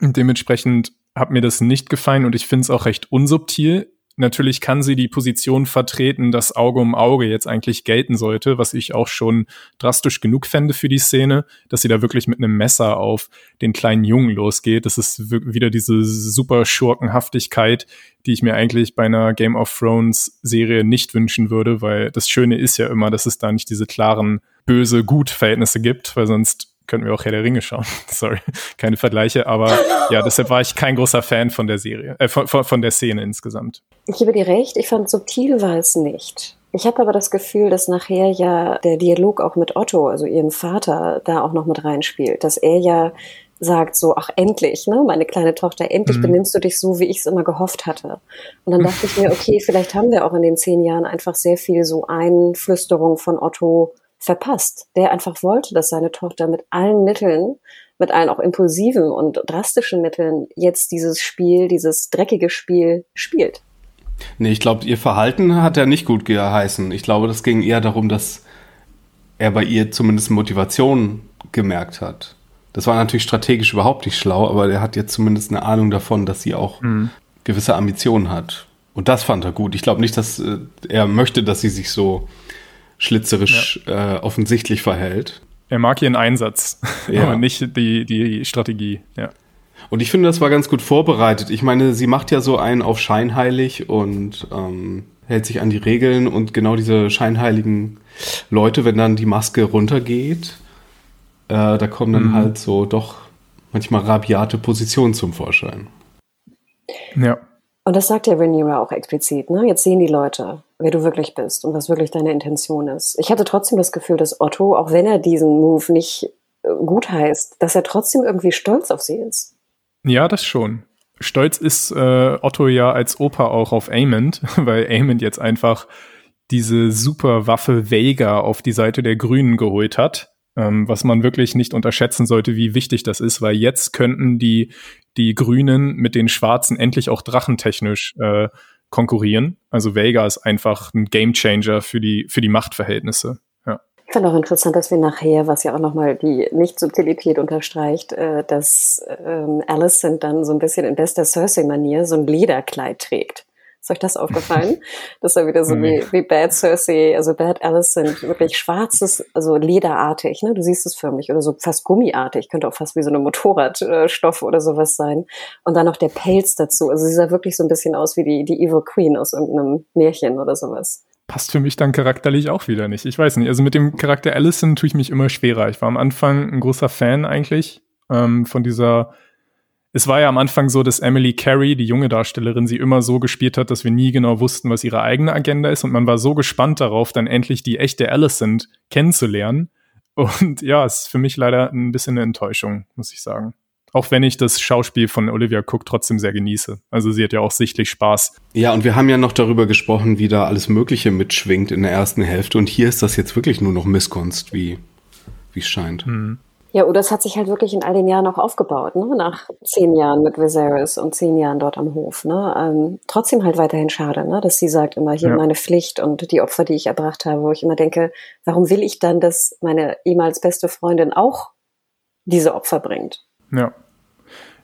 Und dementsprechend hat mir das nicht gefallen und ich finde es auch recht unsubtil Natürlich kann sie die Position vertreten, dass Auge um Auge jetzt eigentlich gelten sollte, was ich auch schon drastisch genug fände für die Szene, dass sie da wirklich mit einem Messer auf den kleinen Jungen losgeht. Das ist wieder diese super Schurkenhaftigkeit, die ich mir eigentlich bei einer Game of Thrones Serie nicht wünschen würde, weil das Schöne ist ja immer, dass es da nicht diese klaren böse-gut-Verhältnisse gibt, weil sonst könnten wir auch Herr der Ringe schauen. Sorry, keine Vergleiche, aber ja, deshalb war ich kein großer Fan von der Serie, äh, von, von der Szene insgesamt. Ich gebe dir recht, ich fand subtil war es nicht. Ich habe aber das Gefühl, dass nachher ja der Dialog auch mit Otto, also ihrem Vater, da auch noch mit reinspielt, dass er ja sagt so, ach endlich, ne, meine kleine Tochter, endlich mhm. benimmst du dich so, wie ich es immer gehofft hatte. Und dann dachte ich mir, okay, vielleicht haben wir auch in den zehn Jahren einfach sehr viel so Einflüsterung von Otto verpasst, der einfach wollte, dass seine Tochter mit allen Mitteln, mit allen auch impulsiven und drastischen Mitteln jetzt dieses Spiel, dieses dreckige Spiel spielt. Nee, ich glaube, ihr Verhalten hat er nicht gut geheißen. Ich glaube, das ging eher darum, dass er bei ihr zumindest Motivation gemerkt hat. Das war natürlich strategisch überhaupt nicht schlau, aber er hat jetzt zumindest eine Ahnung davon, dass sie auch mhm. gewisse Ambitionen hat. Und das fand er gut. Ich glaube nicht, dass äh, er möchte, dass sie sich so schlitzerisch ja. äh, offensichtlich verhält. Er mag ihren Einsatz, ja. aber nicht die, die Strategie, ja. Und ich finde, das war ganz gut vorbereitet. Ich meine, sie macht ja so einen auf scheinheilig und ähm, hält sich an die Regeln und genau diese scheinheiligen Leute, wenn dann die Maske runtergeht, äh, da kommen dann mhm. halt so doch manchmal rabiate Position zum Vorschein. Ja. Und das sagt ja Rhaenyra auch explizit. Ne? Jetzt sehen die Leute, wer du wirklich bist und was wirklich deine Intention ist. Ich hatte trotzdem das Gefühl, dass Otto, auch wenn er diesen Move nicht äh, gut heißt, dass er trotzdem irgendwie stolz auf sie ist. Ja, das schon. Stolz ist äh, Otto ja als Opa auch auf Aemond, weil Aemond jetzt einfach diese super Waffe Vega auf die Seite der Grünen geholt hat ähm, was man wirklich nicht unterschätzen sollte, wie wichtig das ist, weil jetzt könnten die, die Grünen mit den Schwarzen endlich auch drachentechnisch äh, konkurrieren. Also Vega ist einfach ein Gamechanger für die, für die Machtverhältnisse. Ja. Ich fand auch interessant, dass wir nachher, was ja auch nochmal die Nicht-Subtilität unterstreicht, äh, dass ähm, Alicent dann so ein bisschen in bester Cersei-Manier so ein Lederkleid trägt. Ist euch das aufgefallen? Das war wieder so wie, wie Bad Cersei, also Bad Alicent, wirklich schwarzes, also lederartig, ne? Du siehst es förmlich oder so fast gummiartig, könnte auch fast wie so eine Motorradstoff oder sowas sein. Und dann noch der Pelz dazu. Also sie sah wirklich so ein bisschen aus wie die, die Evil Queen aus irgendeinem Märchen oder sowas passt für mich dann charakterlich auch wieder nicht. Ich weiß nicht. Also mit dem Charakter Allison tue ich mich immer schwerer. Ich war am Anfang ein großer Fan eigentlich ähm, von dieser es war ja am Anfang so, dass Emily Carey, die junge Darstellerin, sie immer so gespielt hat, dass wir nie genau wussten, was ihre eigene Agenda ist. Und man war so gespannt darauf, dann endlich die echte Alicent kennenzulernen. Und ja, es ist für mich leider ein bisschen eine Enttäuschung, muss ich sagen. Auch wenn ich das Schauspiel von Olivia Cook trotzdem sehr genieße. Also sie hat ja auch sichtlich Spaß. Ja, und wir haben ja noch darüber gesprochen, wie da alles Mögliche mitschwingt in der ersten Hälfte. Und hier ist das jetzt wirklich nur noch Missgunst, wie es scheint. Mhm. Ja, oder es hat sich halt wirklich in all den Jahren auch aufgebaut, ne? nach zehn Jahren mit Viserys und zehn Jahren dort am Hof. Ne? Ähm, trotzdem halt weiterhin schade, ne? dass sie sagt immer, hier ja. meine Pflicht und die Opfer, die ich erbracht habe, wo ich immer denke, warum will ich dann, dass meine ehemals beste Freundin auch diese Opfer bringt? Ja.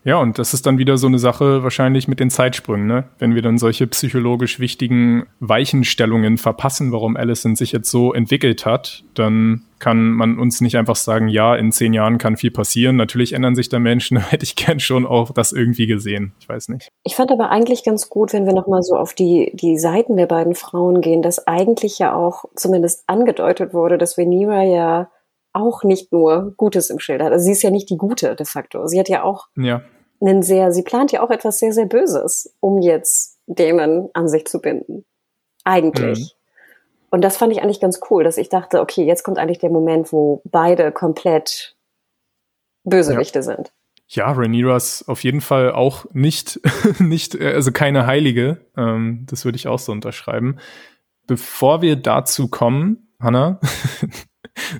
Ja, und das ist dann wieder so eine Sache wahrscheinlich mit den Zeitsprüngen, ne? Wenn wir dann solche psychologisch wichtigen Weichenstellungen verpassen, warum Allison sich jetzt so entwickelt hat, dann kann man uns nicht einfach sagen, ja, in zehn Jahren kann viel passieren. Natürlich ändern sich da Menschen, hätte ich gern schon auch das irgendwie gesehen. Ich weiß nicht. Ich fand aber eigentlich ganz gut, wenn wir nochmal so auf die, die Seiten der beiden Frauen gehen, dass eigentlich ja auch zumindest angedeutet wurde, dass Venera ja auch nicht nur Gutes im Schild hat. Also sie ist ja nicht die Gute de facto. Sie hat ja auch ja. einen sehr, sie plant ja auch etwas sehr, sehr Böses, um jetzt Damon an sich zu binden. Eigentlich. Mhm. Und das fand ich eigentlich ganz cool, dass ich dachte, okay, jetzt kommt eigentlich der Moment, wo beide komplett Bösewichte ja. sind. Ja, Rhaenyra ist auf jeden Fall auch nicht, nicht, also keine Heilige. Ähm, das würde ich auch so unterschreiben. Bevor wir dazu kommen, Hannah,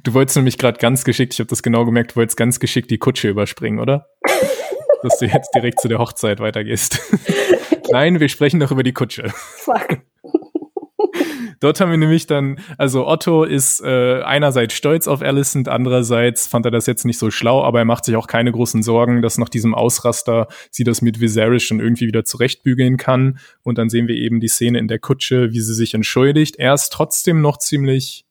Du wolltest nämlich gerade ganz geschickt, ich habe das genau gemerkt, du wolltest ganz geschickt die Kutsche überspringen, oder? Dass du jetzt direkt zu der Hochzeit weitergehst. Nein, wir sprechen doch über die Kutsche. Fuck. Dort haben wir nämlich dann, also Otto ist äh, einerseits stolz auf Alicent, andererseits fand er das jetzt nicht so schlau, aber er macht sich auch keine großen Sorgen, dass nach diesem Ausraster sie das mit Viserys schon irgendwie wieder zurechtbügeln kann. Und dann sehen wir eben die Szene in der Kutsche, wie sie sich entschuldigt. Er ist trotzdem noch ziemlich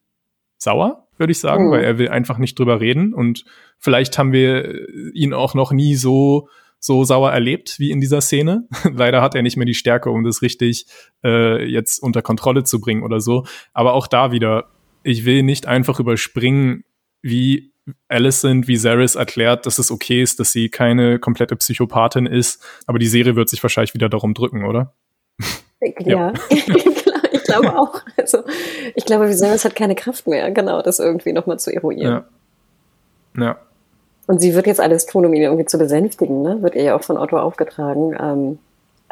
sauer, würde ich sagen, mhm. weil er will einfach nicht drüber reden und vielleicht haben wir ihn auch noch nie so so sauer erlebt wie in dieser Szene. Leider hat er nicht mehr die Stärke, um das richtig äh, jetzt unter Kontrolle zu bringen oder so. Aber auch da wieder, ich will nicht einfach überspringen, wie Alicent, wie Zaris erklärt, dass es okay ist, dass sie keine komplette Psychopathin ist. Aber die Serie wird sich wahrscheinlich wieder darum drücken, oder? Ja, ja. ich glaube auch. Also, ich glaube, Viserys hat keine Kraft mehr, genau, das irgendwie nochmal zu eruieren. Ja. ja. Und sie wird jetzt alles tun, um ihn irgendwie zu besänftigen, ne? Wird ihr ja auch von Otto aufgetragen. Ähm,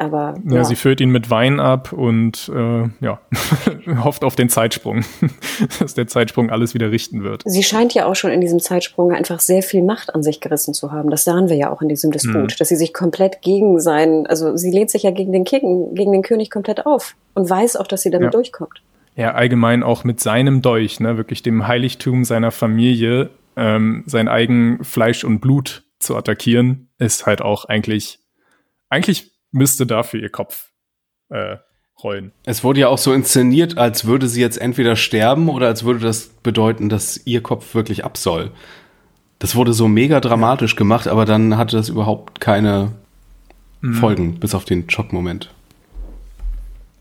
aber, ja, ja, sie füllt ihn mit Wein ab und äh, ja, hofft auf den Zeitsprung, dass der Zeitsprung alles wieder richten wird. Sie scheint ja auch schon in diesem Zeitsprung einfach sehr viel Macht an sich gerissen zu haben. Das sahen wir ja auch in diesem Disput, mhm. dass sie sich komplett gegen seinen, also sie lehnt sich ja gegen den King, gegen den König komplett auf und weiß auch, dass sie damit ja. durchkommt. Ja, allgemein auch mit seinem Dolch, ne, wirklich dem Heiligtum seiner Familie, ähm, sein eigen Fleisch und Blut zu attackieren, ist halt auch eigentlich, eigentlich müsste dafür ihr Kopf äh, rollen. Es wurde ja auch so inszeniert, als würde sie jetzt entweder sterben oder als würde das bedeuten, dass ihr Kopf wirklich ab soll. Das wurde so mega dramatisch gemacht, aber dann hatte das überhaupt keine mhm. Folgen, bis auf den Schockmoment.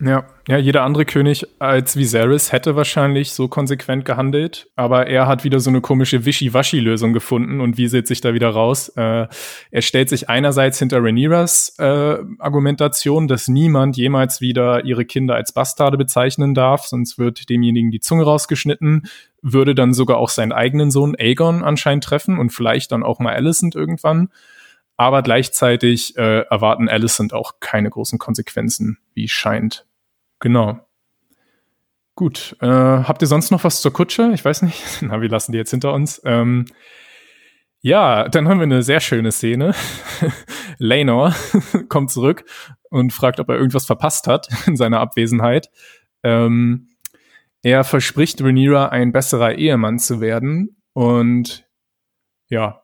Ja, ja, jeder andere König als Viserys hätte wahrscheinlich so konsequent gehandelt, aber er hat wieder so eine komische Wischiwaschi-Lösung gefunden und wie sieht sich da wieder raus? Äh, er stellt sich einerseits hinter Rhaenyras äh, Argumentation, dass niemand jemals wieder ihre Kinder als Bastarde bezeichnen darf, sonst wird demjenigen die Zunge rausgeschnitten, würde dann sogar auch seinen eigenen Sohn Aegon anscheinend treffen und vielleicht dann auch mal Alicent irgendwann. Aber gleichzeitig äh, erwarten Alicent auch keine großen Konsequenzen, wie scheint. Genau. Gut. Äh, habt ihr sonst noch was zur Kutsche? Ich weiß nicht. Na, wir lassen die jetzt hinter uns. Ähm, ja, dann haben wir eine sehr schöne Szene. Laenor kommt zurück und fragt, ob er irgendwas verpasst hat in seiner Abwesenheit. Ähm, er verspricht Rhaenyra, ein besserer Ehemann zu werden. Und ja,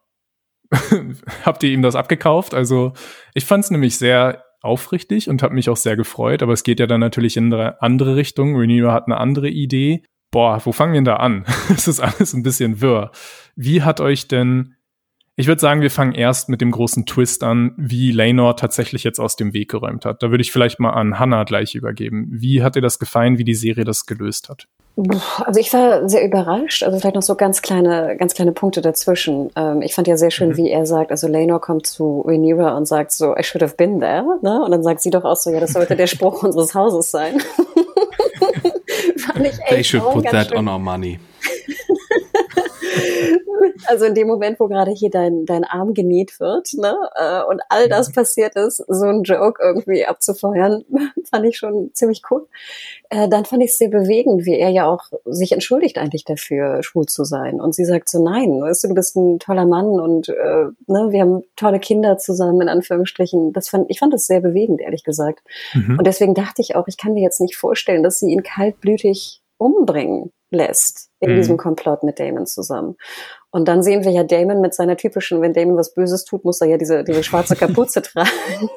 habt ihr ihm das abgekauft? Also ich fand es nämlich sehr aufrichtig und habe mich auch sehr gefreut. Aber es geht ja dann natürlich in eine andere Richtung. Rhaenyra hat eine andere Idee. Boah, wo fangen wir denn da an? Es ist alles ein bisschen wirr. Wie hat euch denn ich würde sagen, wir fangen erst mit dem großen Twist an, wie Laynor tatsächlich jetzt aus dem Weg geräumt hat. Da würde ich vielleicht mal an Hannah gleich übergeben. Wie hat dir das gefallen, wie die Serie das gelöst hat? Also ich war sehr überrascht. Also vielleicht noch so ganz kleine, ganz kleine Punkte dazwischen. Ähm, ich fand ja sehr schön, mhm. wie er sagt, also Laynor kommt zu Rhaenyra und sagt so, I should have been there. Ne? Und dann sagt sie doch auch so, ja, das sollte der Spruch unseres Hauses sein. fand ich echt They should put that schön. on our money. Also in dem Moment, wo gerade hier dein, dein Arm genäht wird, ne, äh, und all das passiert ist, so ein Joke irgendwie abzufeuern, fand ich schon ziemlich cool. Äh, dann fand ich es sehr bewegend, wie er ja auch sich entschuldigt eigentlich dafür, schwul zu sein. Und sie sagt so, nein, weißt du, du bist ein toller Mann und äh, ne, wir haben tolle Kinder zusammen, in Anführungsstrichen. Das fand, ich fand das sehr bewegend, ehrlich gesagt. Mhm. Und deswegen dachte ich auch, ich kann mir jetzt nicht vorstellen, dass sie ihn kaltblütig umbringen lässt in mhm. diesem Komplott mit Damon zusammen. Und dann sehen wir ja Damon mit seiner typischen, wenn Damon was Böses tut, muss er ja diese, diese schwarze Kapuze tragen.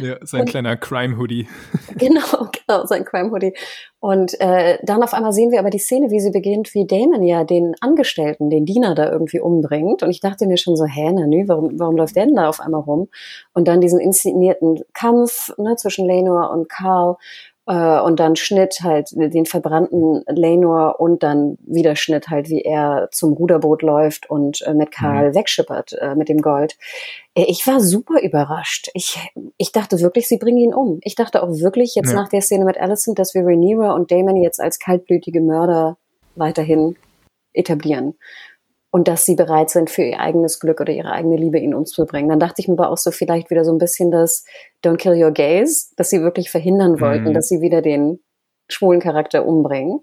ja, sein und, kleiner Crime-Hoodie. Genau, genau, sein Crime-Hoodie. Und äh, dann auf einmal sehen wir aber die Szene, wie sie beginnt, wie Damon ja den Angestellten, den Diener da irgendwie umbringt. Und ich dachte mir schon so, hä, na nö, warum, warum läuft der denn da auf einmal rum? Und dann diesen inszenierten Kampf ne, zwischen Lenor und Carl äh, und dann Schnitt halt den verbrannten Lenor und dann wieder Schnitt halt, wie er zum Ruderboot läuft und äh, mit Karl mhm. wegschippert äh, mit dem Gold. Äh, ich war super überrascht. Ich, ich dachte wirklich, sie bringen ihn um. Ich dachte auch wirklich jetzt ja. nach der Szene mit Allison, dass wir Rhaenyra und Damon jetzt als kaltblütige Mörder weiterhin etablieren und dass sie bereit sind, für ihr eigenes Glück oder ihre eigene Liebe ihn umzubringen. Dann dachte ich mir aber auch so vielleicht wieder so ein bisschen das Don't kill your gays, dass sie wirklich verhindern wollten, mhm. dass sie wieder den schwulen Charakter umbringen.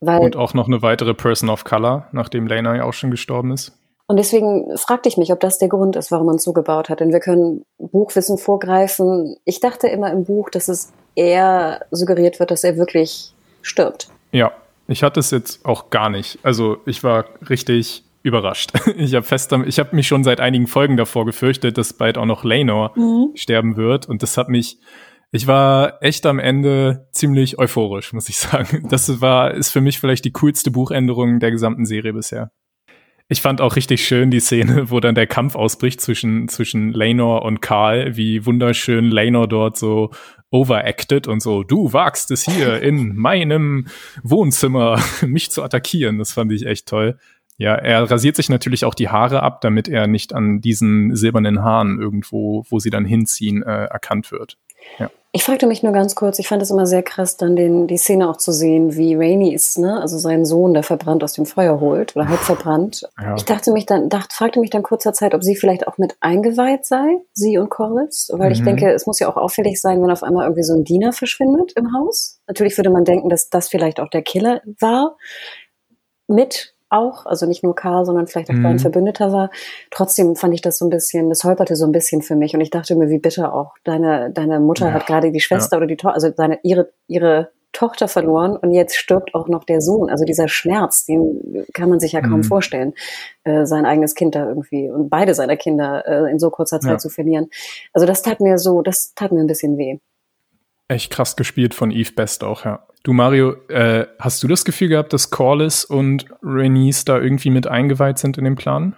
Weil, und auch noch eine weitere Person of Color, nachdem Lena ja auch schon gestorben ist. Und deswegen fragte ich mich, ob das der Grund ist, warum man es so gebaut hat. Denn wir können Buchwissen vorgreifen. Ich dachte immer im Buch, dass es eher suggeriert wird, dass er wirklich stirbt. Ja, ich hatte es jetzt auch gar nicht. Also ich war richtig überrascht. Ich habe fest, ich habe mich schon seit einigen Folgen davor gefürchtet, dass bald auch noch Lenor mhm. sterben wird und das hat mich ich war echt am Ende ziemlich euphorisch, muss ich sagen. Das war ist für mich vielleicht die coolste Buchänderung der gesamten Serie bisher. Ich fand auch richtig schön die Szene, wo dann der Kampf ausbricht zwischen, zwischen Lenor und Karl, wie wunderschön Lenor dort so overacted und so, du wagst es hier in meinem Wohnzimmer, mich zu attackieren. Das fand ich echt toll. Ja, er rasiert sich natürlich auch die Haare ab, damit er nicht an diesen silbernen Haaren irgendwo, wo sie dann hinziehen, äh, erkannt wird. Ja. Ich fragte mich nur ganz kurz, ich fand es immer sehr krass, dann den, die Szene auch zu sehen, wie Rainy ist, ne, also seinen Sohn, der verbrannt aus dem Feuer holt oder halb verbrannt. Ja. Ich dachte mich dann, dachte, fragte mich dann kurzer Zeit, ob sie vielleicht auch mit eingeweiht sei, sie und Corliss, weil mhm. ich denke, es muss ja auch auffällig sein, wenn auf einmal irgendwie so ein Diener verschwindet im Haus. Natürlich würde man denken, dass das vielleicht auch der Killer war. Mit auch, also nicht nur Karl, sondern vielleicht auch mhm. ein Verbündeter war. Trotzdem fand ich das so ein bisschen, das holperte so ein bisschen für mich und ich dachte mir, wie bitter auch. Deine, deine Mutter ja. hat gerade die Schwester ja. oder die Tochter, also seine, ihre, ihre Tochter verloren und jetzt stirbt auch noch der Sohn. Also dieser Schmerz, den kann man sich ja kaum mhm. vorstellen, äh, sein eigenes Kind da irgendwie und beide seiner Kinder äh, in so kurzer Zeit ja. zu verlieren. Also das tat mir so, das tat mir ein bisschen weh. Echt krass gespielt von Eve Best auch, ja. Du Mario, äh, hast du das Gefühl gehabt, dass Corliss und Renice da irgendwie mit eingeweiht sind in den Plan?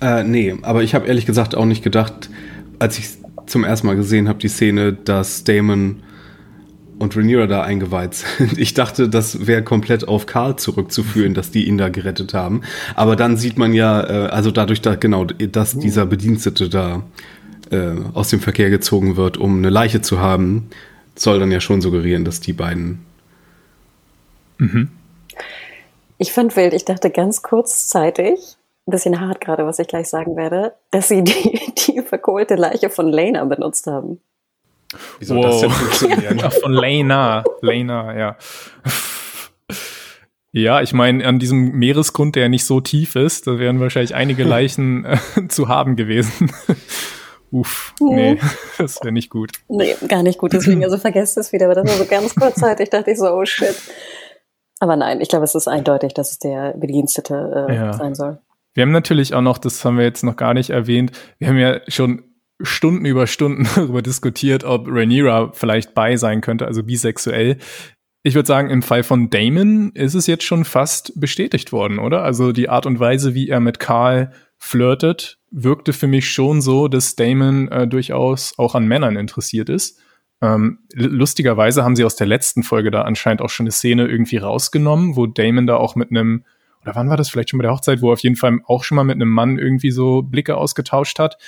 Äh, nee, aber ich habe ehrlich gesagt auch nicht gedacht, als ich zum ersten Mal gesehen habe, die Szene, dass Damon und Rhaenyra da eingeweiht sind. Ich dachte, das wäre komplett auf Karl zurückzuführen, dass die ihn da gerettet haben. Aber dann sieht man ja, äh, also dadurch, da, genau, dass dieser Bedienstete da äh, aus dem Verkehr gezogen wird, um eine Leiche zu haben, soll dann ja schon suggerieren, dass die beiden. Mhm. Ich fand wild, ich dachte ganz kurzzeitig, ein bisschen hart gerade, was ich gleich sagen werde, dass sie die, die verkohlte Leiche von Lena benutzt haben. Wie soll wow. das denn funktionieren? Ach, von Lena. Lena, ja. Ja, ich meine, an diesem Meeresgrund, der nicht so tief ist, da wären wahrscheinlich einige Leichen äh, zu haben gewesen. Uff, nee, das wäre nicht gut. Nee, gar nicht gut. Deswegen, also vergesst es wieder. Aber das war so ganz kurzzeitig, dachte ich so, oh shit. Aber nein, ich glaube, es ist eindeutig, dass es der Bedienstete äh, ja. sein soll. Wir haben natürlich auch noch, das haben wir jetzt noch gar nicht erwähnt, wir haben ja schon Stunden über Stunden darüber diskutiert, ob Rhaenyra vielleicht bei sein könnte, also bisexuell. Ich würde sagen, im Fall von Damon ist es jetzt schon fast bestätigt worden, oder? Also die Art und Weise, wie er mit Karl flirtet, wirkte für mich schon so, dass Damon äh, durchaus auch an Männern interessiert ist. Ähm, lustigerweise haben sie aus der letzten Folge da anscheinend auch schon eine Szene irgendwie rausgenommen, wo Damon da auch mit einem, oder wann war das vielleicht schon bei der Hochzeit, wo er auf jeden Fall auch schon mal mit einem Mann irgendwie so Blicke ausgetauscht hat.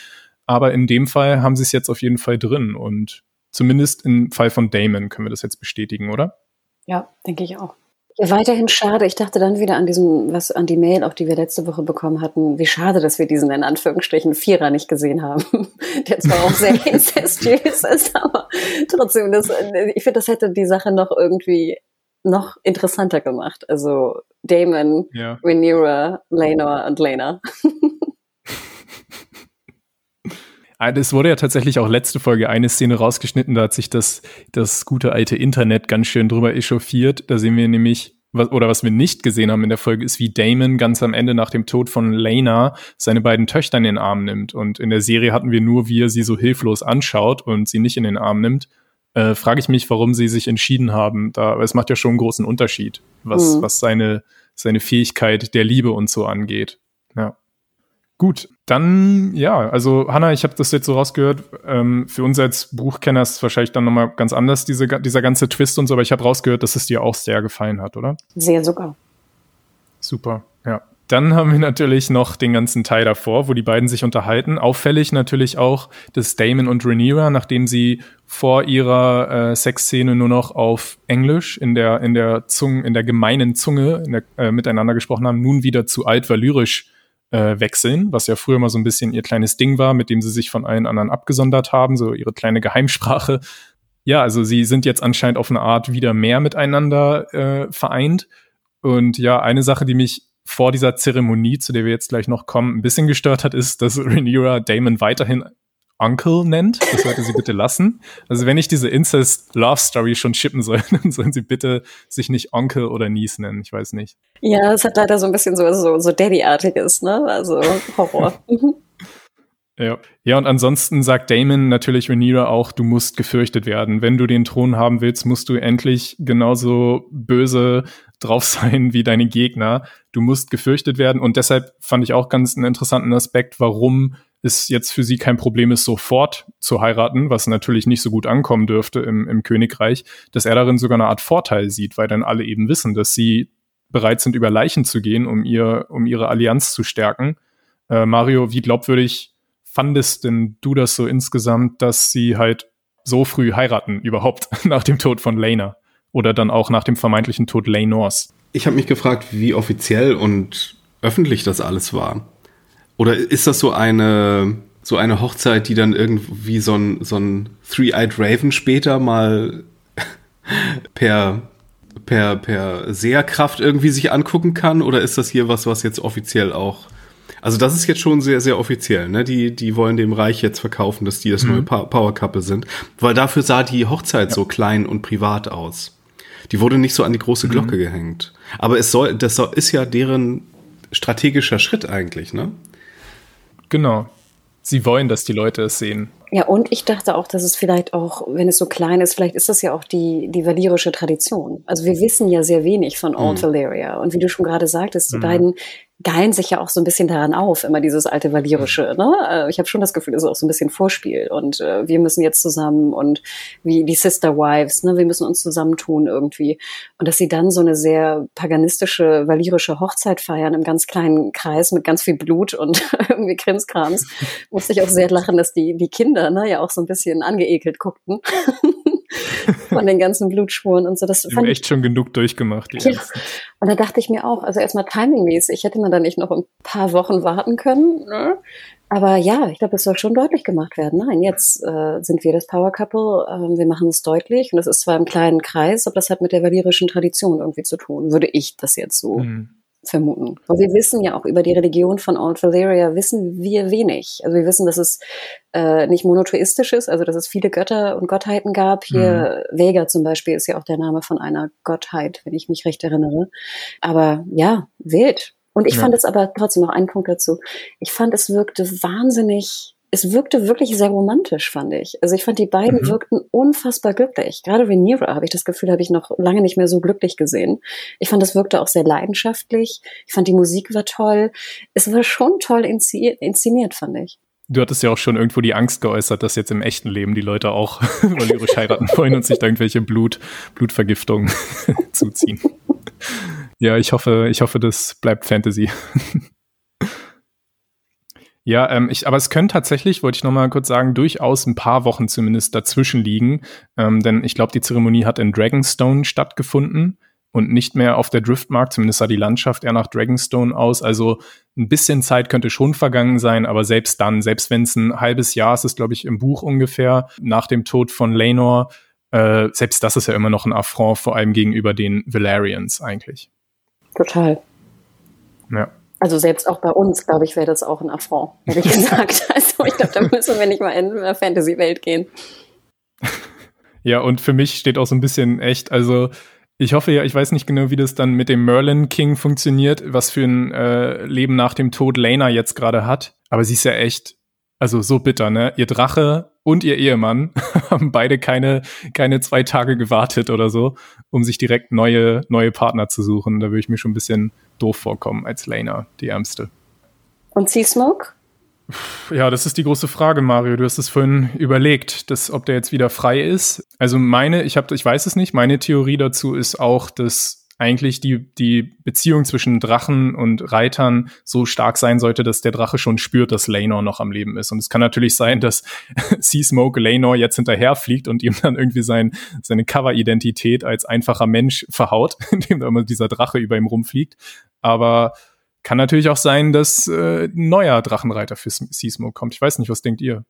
Aber in dem Fall haben sie es jetzt auf jeden Fall drin. Und zumindest im Fall von Damon können wir das jetzt bestätigen, oder? Ja, denke ich auch. Ja, weiterhin schade. Ich dachte dann wieder an diesem, was an die Mail, auch die wir letzte Woche bekommen hatten, wie schade, dass wir diesen in Anführungsstrichen Vierer nicht gesehen haben. Der zwar auch sehr incestuös ist, aber trotzdem, das, ich finde, das hätte die Sache noch irgendwie noch interessanter gemacht. Also Damon, ja. Rhaenyra, Lenor und Lena. Es wurde ja tatsächlich auch letzte Folge eine Szene rausgeschnitten, da hat sich das, das gute alte Internet ganz schön drüber echauffiert. Da sehen wir nämlich, was, oder was wir nicht gesehen haben in der Folge, ist, wie Damon ganz am Ende nach dem Tod von Lena seine beiden Töchter in den Arm nimmt. Und in der Serie hatten wir nur, wie er sie so hilflos anschaut und sie nicht in den Arm nimmt. Äh, Frage ich mich, warum sie sich entschieden haben. Da, es macht ja schon einen großen Unterschied, was, mhm. was seine, seine Fähigkeit der Liebe und so angeht. Ja. Gut, dann ja, also Hanna, ich habe das jetzt so rausgehört. Ähm, für uns als Buchkenner ist es wahrscheinlich dann nochmal ganz anders, diese, dieser ganze Twist und so, aber ich habe rausgehört, dass es dir auch sehr gefallen hat, oder? Sehr sogar. Super, ja. Dann haben wir natürlich noch den ganzen Teil davor, wo die beiden sich unterhalten. Auffällig natürlich auch, dass Damon und Rhaenyra, nachdem sie vor ihrer äh, Sexszene nur noch auf Englisch in der in der Zunge, in der gemeinen Zunge der, äh, miteinander gesprochen haben, nun wieder zu altvalyrisch äh, wechseln, was ja früher mal so ein bisschen ihr kleines Ding war, mit dem sie sich von allen anderen abgesondert haben, so ihre kleine Geheimsprache. Ja, also sie sind jetzt anscheinend auf eine Art wieder mehr miteinander äh, vereint. Und ja, eine Sache, die mich vor dieser Zeremonie, zu der wir jetzt gleich noch kommen, ein bisschen gestört hat, ist, dass Rhaenyra Damon weiterhin Uncle nennt. Das sollte sie bitte lassen. Also wenn ich diese Incest-Love-Story schon shippen soll, dann sollen sie bitte sich nicht Onkel oder Niece nennen. Ich weiß nicht. Ja, es hat leider so ein bisschen so, so, so Daddy-artiges, ne? Also Horror. Ja. ja, und ansonsten sagt Damon natürlich Rhaenyra auch, du musst gefürchtet werden. Wenn du den Thron haben willst, musst du endlich genauso böse drauf sein wie deine Gegner. Du musst gefürchtet werden. Und deshalb fand ich auch ganz einen interessanten Aspekt, warum es jetzt für sie kein Problem ist, sofort zu heiraten, was natürlich nicht so gut ankommen dürfte im, im Königreich, dass er darin sogar eine Art Vorteil sieht, weil dann alle eben wissen, dass sie bereit sind, über Leichen zu gehen, um, ihr, um ihre Allianz zu stärken. Äh, Mario, wie glaubwürdig fandest denn du das so insgesamt, dass sie halt so früh heiraten überhaupt nach dem Tod von Lena oder dann auch nach dem vermeintlichen Tod Lenors? Ich habe mich gefragt, wie offiziell und öffentlich das alles war. Oder ist das so eine, so eine Hochzeit, die dann irgendwie so ein, so ein Three-Eyed Raven später mal per, per, per Seherkraft irgendwie sich angucken kann? Oder ist das hier was, was jetzt offiziell auch also das ist jetzt schon sehr, sehr offiziell. Ne? Die, die wollen dem Reich jetzt verkaufen, dass die das mhm. neue Power Couple sind. Weil dafür sah die Hochzeit ja. so klein und privat aus. Die wurde nicht so an die große mhm. Glocke mhm. gehängt. Aber es soll, das ist ja deren strategischer Schritt eigentlich, ne? Genau. Sie wollen, dass die Leute es sehen. Ja, und ich dachte auch, dass es vielleicht auch, wenn es so klein ist, vielleicht ist das ja auch die, die valyrische Tradition. Also wir wissen ja sehr wenig von Old mhm. Valyria. Und wie du schon gerade sagtest, die mhm. beiden geilen sich ja auch so ein bisschen daran auf, immer dieses alte Valirische. Ne? Äh, ich habe schon das Gefühl, das ist auch so ein bisschen Vorspiel und äh, wir müssen jetzt zusammen und wie die Sister Wives, ne? wir müssen uns zusammentun irgendwie. Und dass sie dann so eine sehr paganistische, valirische Hochzeit feiern im ganz kleinen Kreis mit ganz viel Blut und irgendwie Krimskrams, musste ich auch sehr lachen, dass die, die Kinder ne, ja auch so ein bisschen angeekelt guckten. Von den ganzen Blutspuren und so. Das fand echt schon genug durchgemacht. Ja. Und da dachte ich mir auch, also erstmal timingmäßig, hätte man da nicht noch ein paar Wochen warten können. Ne? Aber ja, ich glaube, es soll schon deutlich gemacht werden. Nein, jetzt äh, sind wir das Power Couple, äh, wir machen es deutlich und es ist zwar im kleinen Kreis, aber das hat mit der valirischen Tradition irgendwie zu tun, würde ich das jetzt so mhm vermuten. Und wir wissen ja auch über die Religion von Old Valeria wissen wir wenig. Also wir wissen, dass es äh, nicht monotheistisch ist, also dass es viele Götter und Gottheiten gab. Hier mhm. Vega zum Beispiel ist ja auch der Name von einer Gottheit, wenn ich mich recht erinnere. Aber ja, wild. Und ich ja. fand es aber trotzdem noch einen Punkt dazu. Ich fand, es wirkte wahnsinnig es wirkte wirklich sehr romantisch, fand ich. Also ich fand, die beiden mhm. wirkten unfassbar glücklich. Gerade Rhaenyra habe ich das Gefühl, habe ich noch lange nicht mehr so glücklich gesehen. Ich fand, es wirkte auch sehr leidenschaftlich. Ich fand, die Musik war toll. Es war schon toll inszeniert, fand ich. Du hattest ja auch schon irgendwo die Angst geäußert, dass jetzt im echten Leben die Leute auch valyrisch heiraten wollen und sich da irgendwelche Blut, Blutvergiftungen zuziehen. ja, ich hoffe, ich hoffe, das bleibt Fantasy. Ja, ähm, ich, aber es können tatsächlich, wollte ich noch mal kurz sagen, durchaus ein paar Wochen zumindest dazwischen liegen, ähm, denn ich glaube, die Zeremonie hat in Dragonstone stattgefunden und nicht mehr auf der Driftmark. Zumindest sah die Landschaft eher nach Dragonstone aus. Also ein bisschen Zeit könnte schon vergangen sein, aber selbst dann, selbst wenn es ein halbes Jahr ist, ist glaube ich im Buch ungefähr nach dem Tod von Lenor, äh, selbst das ist ja immer noch ein Affront, vor allem gegenüber den Valerians eigentlich. Total. Ja. Also selbst auch bei uns, glaube ich, wäre das auch ein Affront, hätte ich gesagt. Also ich glaube, da müssen wir nicht mal in eine Fantasy-Welt gehen. Ja, und für mich steht auch so ein bisschen echt, also ich hoffe ja, ich weiß nicht genau, wie das dann mit dem Merlin King funktioniert, was für ein äh, Leben nach dem Tod Lena jetzt gerade hat. Aber sie ist ja echt, also so bitter, ne? Ihr Drache und ihr Ehemann haben beide keine, keine zwei Tage gewartet oder so, um sich direkt neue, neue Partner zu suchen. Da würde ich mir schon ein bisschen doof vorkommen als Lena, die Ärmste. Und Sea-Smoke? Ja, das ist die große Frage, Mario. Du hast es vorhin überlegt, dass, ob der jetzt wieder frei ist. Also meine, ich habe, ich weiß es nicht. Meine Theorie dazu ist auch, dass eigentlich die, die Beziehung zwischen Drachen und Reitern so stark sein sollte, dass der Drache schon spürt, dass Laenor noch am Leben ist. Und es kann natürlich sein, dass Seasmoke Laenor jetzt hinterherfliegt und ihm dann irgendwie sein, seine Cover-Identität als einfacher Mensch verhaut, indem da immer dieser Drache über ihm rumfliegt. Aber kann natürlich auch sein, dass äh, ein neuer Drachenreiter für Seasmoke kommt. Ich weiß nicht, was denkt ihr?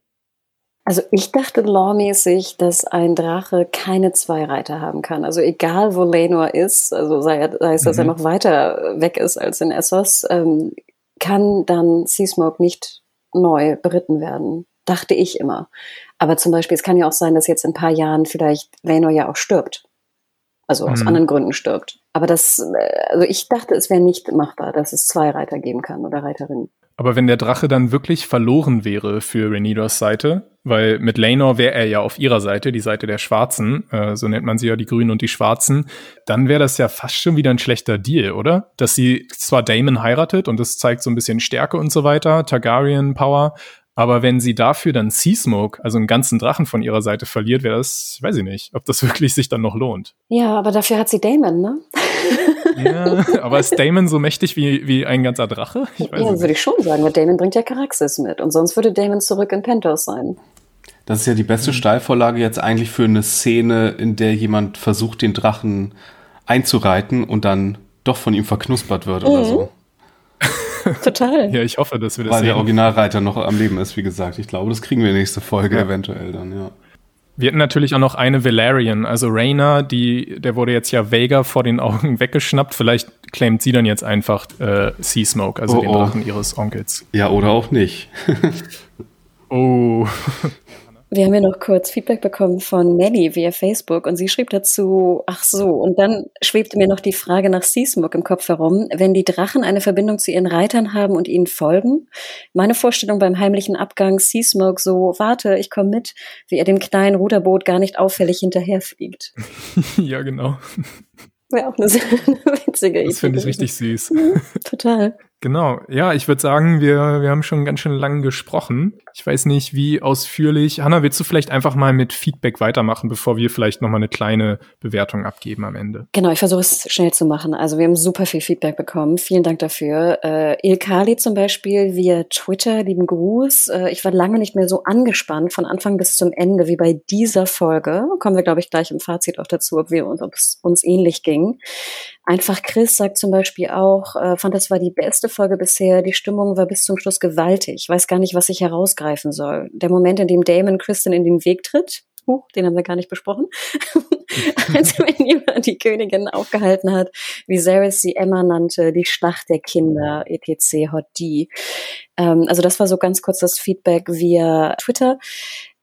Also ich dachte lawmäßig, dass ein Drache keine zwei Reiter haben kann. Also egal, wo Lenor ist, also sei, sei es, dass mhm. er noch weiter weg ist als in Essos, ähm, kann dann Seasmoke nicht neu beritten werden. Dachte ich immer. Aber zum Beispiel, es kann ja auch sein, dass jetzt in ein paar Jahren vielleicht Lenor ja auch stirbt. Also aus mhm. anderen Gründen stirbt. Aber das, äh, also ich dachte, es wäre nicht machbar, dass es zwei Reiter geben kann oder Reiterinnen. Aber wenn der Drache dann wirklich verloren wäre für Renidos Seite, weil mit Laenor wäre er ja auf ihrer Seite, die Seite der Schwarzen, äh, so nennt man sie ja die Grünen und die Schwarzen, dann wäre das ja fast schon wieder ein schlechter Deal, oder? Dass sie zwar Damon heiratet und das zeigt so ein bisschen Stärke und so weiter, Targaryen Power, aber wenn sie dafür dann Seasmoke, also einen ganzen Drachen von ihrer Seite verliert, wäre das, weiß ich nicht, ob das wirklich sich dann noch lohnt. Ja, aber dafür hat sie Damon, ne? Ja, aber ist Damon so mächtig wie, wie ein ganzer Drache? Ich weiß ja, würde ich schon sagen, weil Damon bringt ja Charaxis mit und sonst würde Damon zurück in Pentos sein. Das ist ja die beste Steilvorlage jetzt eigentlich für eine Szene, in der jemand versucht, den Drachen einzureiten und dann doch von ihm verknuspert wird mhm. oder so. Total. ja, ich hoffe, dass wir das Weil sehen. der Originalreiter noch am Leben ist, wie gesagt. Ich glaube, das kriegen wir nächste Folge ja. eventuell dann, ja. Wir hatten natürlich auch noch eine Valerian, also Raina, die, der wurde jetzt ja Vega vor den Augen weggeschnappt. Vielleicht claimt sie dann jetzt einfach äh, Sea Smoke, also oh, den Drachen oh. ihres Onkels. Ja, oder auch nicht. oh. Wir haben ja noch kurz Feedback bekommen von Melly via Facebook und sie schrieb dazu, ach so, und dann schwebte mir noch die Frage nach Seasmoke im Kopf herum, wenn die Drachen eine Verbindung zu ihren Reitern haben und ihnen folgen. Meine Vorstellung beim heimlichen Abgang Seasmoke so, warte, ich komme mit, wie er dem kleinen Ruderboot gar nicht auffällig hinterherfliegt. ja, genau. Wäre auch eine sehr witzige Idee. Das finde ich richtig süß. Total. Genau, ja, ich würde sagen, wir, wir haben schon ganz schön lang gesprochen. Ich weiß nicht, wie ausführlich. Hanna, willst du vielleicht einfach mal mit Feedback weitermachen, bevor wir vielleicht nochmal eine kleine Bewertung abgeben am Ende? Genau, ich versuche es schnell zu machen. Also wir haben super viel Feedback bekommen. Vielen Dank dafür. Äh, Ilkali zum Beispiel via Twitter, lieben Gruß. Äh, ich war lange nicht mehr so angespannt von Anfang bis zum Ende wie bei dieser Folge. Kommen wir, glaube ich, gleich im Fazit auch dazu, ob wir uns, ob es uns ähnlich ging. Einfach Chris sagt zum Beispiel auch, äh, fand das war die beste Folge bisher. Die Stimmung war bis zum Schluss gewaltig. Ich weiß gar nicht, was ich herausgreifen soll. Der Moment, in dem Damon Kristen in den Weg tritt, uh, den haben wir gar nicht besprochen, als Rhaenyra die Königin aufgehalten hat, wie Zaris sie Emma nannte, die Schlacht der Kinder, etc. Hot D. Ähm, also das war so ganz kurz das Feedback via Twitter.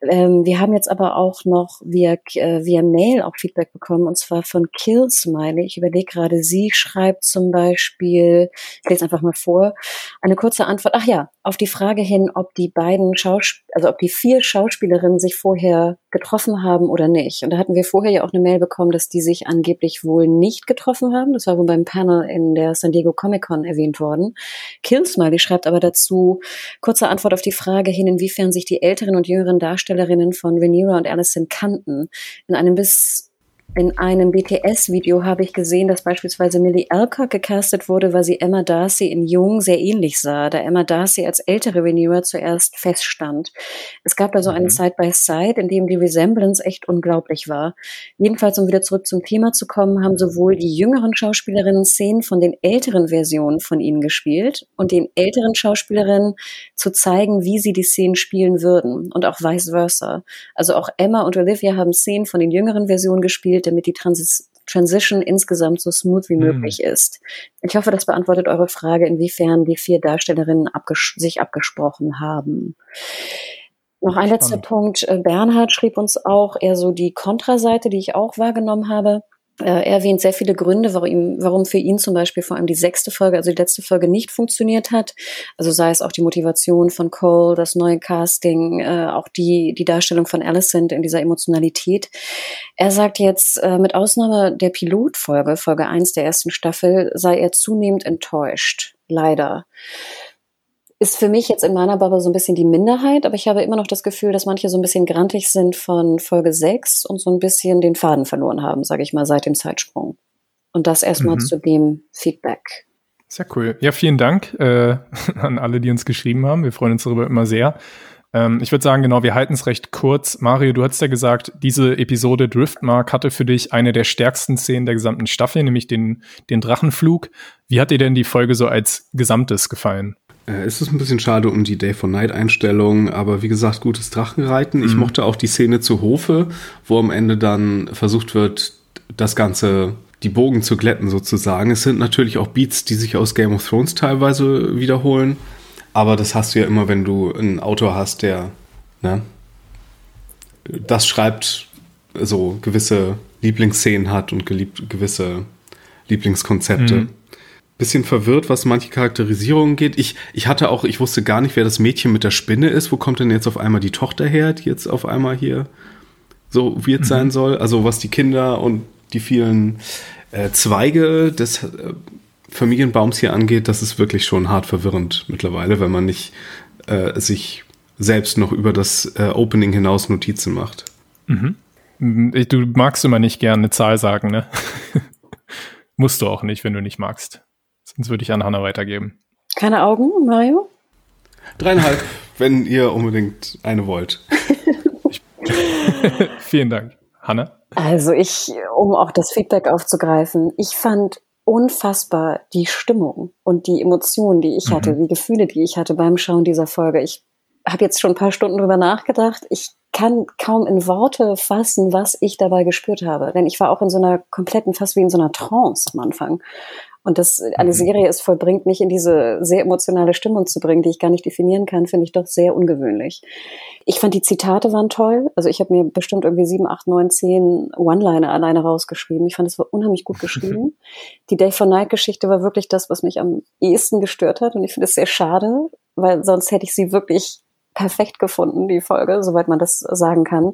Ähm, wir haben jetzt aber auch noch via, äh, via Mail auch Feedback bekommen, und zwar von Killsmiley. Ich überlege gerade, sie schreibt zum Beispiel, ich lese einfach mal vor, eine kurze Antwort, ach ja, auf die Frage hin, ob die beiden Schauspiel, also ob die vier Schauspielerinnen sich vorher getroffen haben oder nicht. Und da hatten wir vorher ja auch eine Mail bekommen, dass die sich angeblich wohl nicht getroffen haben. Das war wohl beim Panel in der San Diego Comic Con erwähnt worden. Killsmiley schreibt aber dazu, kurze Antwort auf die Frage hin, inwiefern sich die älteren und jüngeren Darstellerinnen von Venera und Allison kannten. In einem bis in einem BTS-Video habe ich gesehen, dass beispielsweise Millie Alcock gecastet wurde, weil sie Emma Darcy in Jung sehr ähnlich sah, da Emma Darcy als ältere Rhaenyra zuerst feststand. Es gab da so einen mhm. Side-by-Side, in dem die Resemblance echt unglaublich war. Jedenfalls, um wieder zurück zum Thema zu kommen, haben sowohl die jüngeren Schauspielerinnen Szenen von den älteren Versionen von ihnen gespielt und den älteren Schauspielerinnen zu zeigen, wie sie die Szenen spielen würden und auch vice versa. Also auch Emma und Olivia haben Szenen von den jüngeren Versionen gespielt, damit die Transis Transition insgesamt so smooth wie mhm. möglich ist. Ich hoffe, das beantwortet eure Frage, inwiefern die vier Darstellerinnen abges sich abgesprochen haben. Noch ein letzter Punkt. Äh, Bernhard schrieb uns auch eher so die Kontraseite, die ich auch wahrgenommen habe. Äh, er erwähnt sehr viele Gründe, warum, warum für ihn zum Beispiel vor allem die sechste Folge, also die letzte Folge nicht funktioniert hat. Also sei es auch die Motivation von Cole, das neue Casting, äh, auch die, die Darstellung von Alicent in dieser Emotionalität. Er sagt jetzt, äh, mit Ausnahme der Pilotfolge, Folge eins der ersten Staffel, sei er zunehmend enttäuscht. Leider ist für mich jetzt in meiner Bubble so ein bisschen die Minderheit, aber ich habe immer noch das Gefühl, dass manche so ein bisschen grantig sind von Folge 6 und so ein bisschen den Faden verloren haben, sage ich mal, seit dem Zeitsprung. Und das erstmal mhm. zu dem Feedback. Sehr cool. Ja, vielen Dank äh, an alle, die uns geschrieben haben. Wir freuen uns darüber immer sehr. Ähm, ich würde sagen, genau, wir halten es recht kurz. Mario, du hast ja gesagt, diese Episode Driftmark hatte für dich eine der stärksten Szenen der gesamten Staffel, nämlich den, den Drachenflug. Wie hat dir denn die Folge so als Gesamtes gefallen? Äh, es ist ein bisschen schade um die Day for Night Einstellung, aber wie gesagt, gutes Drachenreiten. Mhm. Ich mochte auch die Szene zu Hofe, wo am Ende dann versucht wird, das Ganze, die Bogen zu glätten sozusagen. Es sind natürlich auch Beats, die sich aus Game of Thrones teilweise wiederholen, aber das hast du ja immer, wenn du einen Autor hast, der, ne, das schreibt, so gewisse Lieblingsszenen hat und gewisse Lieblingskonzepte. Mhm bisschen verwirrt, was manche Charakterisierungen geht. Ich, ich hatte auch, ich wusste gar nicht, wer das Mädchen mit der Spinne ist. Wo kommt denn jetzt auf einmal die Tochter her, die jetzt auf einmal hier so wird mhm. sein soll? Also was die Kinder und die vielen äh, Zweige des äh, Familienbaums hier angeht, das ist wirklich schon hart verwirrend mittlerweile, wenn man nicht äh, sich selbst noch über das äh, Opening hinaus Notizen macht. Mhm. Du magst immer nicht gerne eine Zahl sagen, ne? Musst du auch nicht, wenn du nicht magst. Sonst würde ich an Hanna weitergeben. Keine Augen, Mario? Dreieinhalb, wenn ihr unbedingt eine wollt. Vielen Dank. Hanna? Also ich, um auch das Feedback aufzugreifen, ich fand unfassbar die Stimmung und die Emotionen, die ich hatte, mhm. die Gefühle, die ich hatte beim Schauen dieser Folge. Ich habe jetzt schon ein paar Stunden drüber nachgedacht. Ich kann kaum in Worte fassen, was ich dabei gespürt habe. Denn ich war auch in so einer kompletten, fast wie in so einer Trance am Anfang. Und dass eine mhm. Serie es vollbringt, mich in diese sehr emotionale Stimmung zu bringen, die ich gar nicht definieren kann, finde ich doch sehr ungewöhnlich. Ich fand die Zitate waren toll. Also ich habe mir bestimmt irgendwie sieben, acht, neun, zehn One-Liner alleine rausgeschrieben. Ich fand es war unheimlich gut geschrieben. die Day for Night Geschichte war wirklich das, was mich am ehesten gestört hat. Und ich finde es sehr schade, weil sonst hätte ich sie wirklich perfekt gefunden, die Folge, soweit man das sagen kann.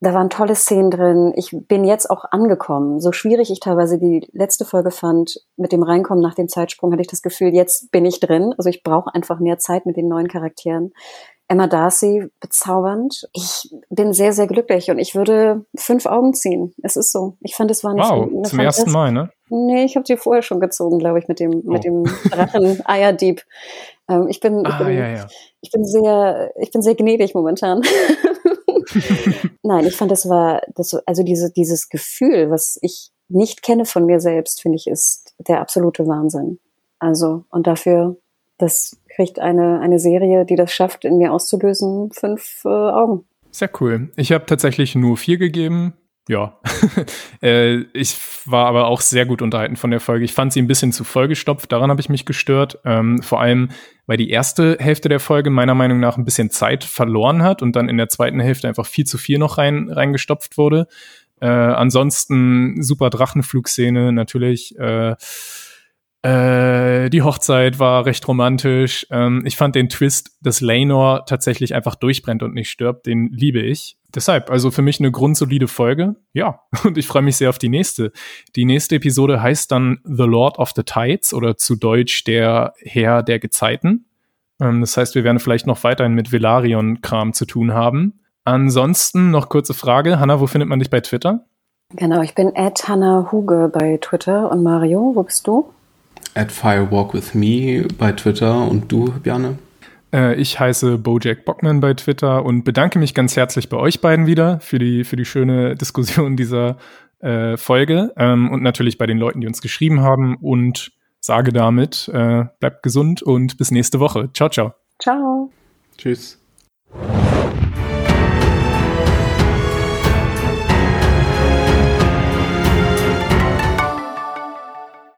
Da waren tolle Szenen drin. Ich bin jetzt auch angekommen. So schwierig ich teilweise die letzte Folge fand, mit dem Reinkommen nach dem Zeitsprung, hatte ich das Gefühl, jetzt bin ich drin. Also ich brauche einfach mehr Zeit mit den neuen Charakteren. Emma Darcy bezaubernd. Ich bin sehr, sehr glücklich und ich würde fünf Augen ziehen. Es ist so. Ich fand, es war nicht wow, zum ersten Mal, ne? Nee, ich habe sie vorher schon gezogen, glaube ich, mit dem, oh. mit dem Drachen Eierdieb. Ähm, ich bin, ich, ah, bin, ja, ja. ich bin sehr, ich bin sehr gnädig momentan. Nein, ich fand, das war, das, also diese, dieses Gefühl, was ich nicht kenne von mir selbst, finde ich, ist der absolute Wahnsinn. Also, und dafür, das kriegt eine, eine Serie, die das schafft, in mir auszulösen, fünf äh, Augen. Sehr cool. Ich habe tatsächlich nur vier gegeben. Ja, äh, ich war aber auch sehr gut unterhalten von der Folge. Ich fand sie ein bisschen zu vollgestopft, daran habe ich mich gestört. Ähm, vor allem, weil die erste Hälfte der Folge meiner Meinung nach ein bisschen Zeit verloren hat und dann in der zweiten Hälfte einfach viel zu viel noch rein, reingestopft wurde. Äh, ansonsten super Drachenflugszene natürlich. Äh, äh, die Hochzeit war recht romantisch. Ähm, ich fand den Twist, dass Laenor tatsächlich einfach durchbrennt und nicht stirbt, den liebe ich. Deshalb, also für mich eine grundsolide Folge. Ja, und ich freue mich sehr auf die nächste. Die nächste Episode heißt dann The Lord of the Tides oder zu Deutsch der Herr der Gezeiten. Ähm, das heißt, wir werden vielleicht noch weiterhin mit Velarion-Kram zu tun haben. Ansonsten noch kurze Frage. Hanna, wo findet man dich bei Twitter? Genau, ich bin at Hanna Huge bei Twitter. Und Mario, wo bist du? At firewalkwithme bei Twitter und du, Bjarne? Äh, ich heiße Bojack Bockman bei Twitter und bedanke mich ganz herzlich bei euch beiden wieder für die, für die schöne Diskussion dieser äh, Folge ähm, und natürlich bei den Leuten, die uns geschrieben haben und sage damit, äh, bleibt gesund und bis nächste Woche. Ciao, ciao. Ciao. Tschüss.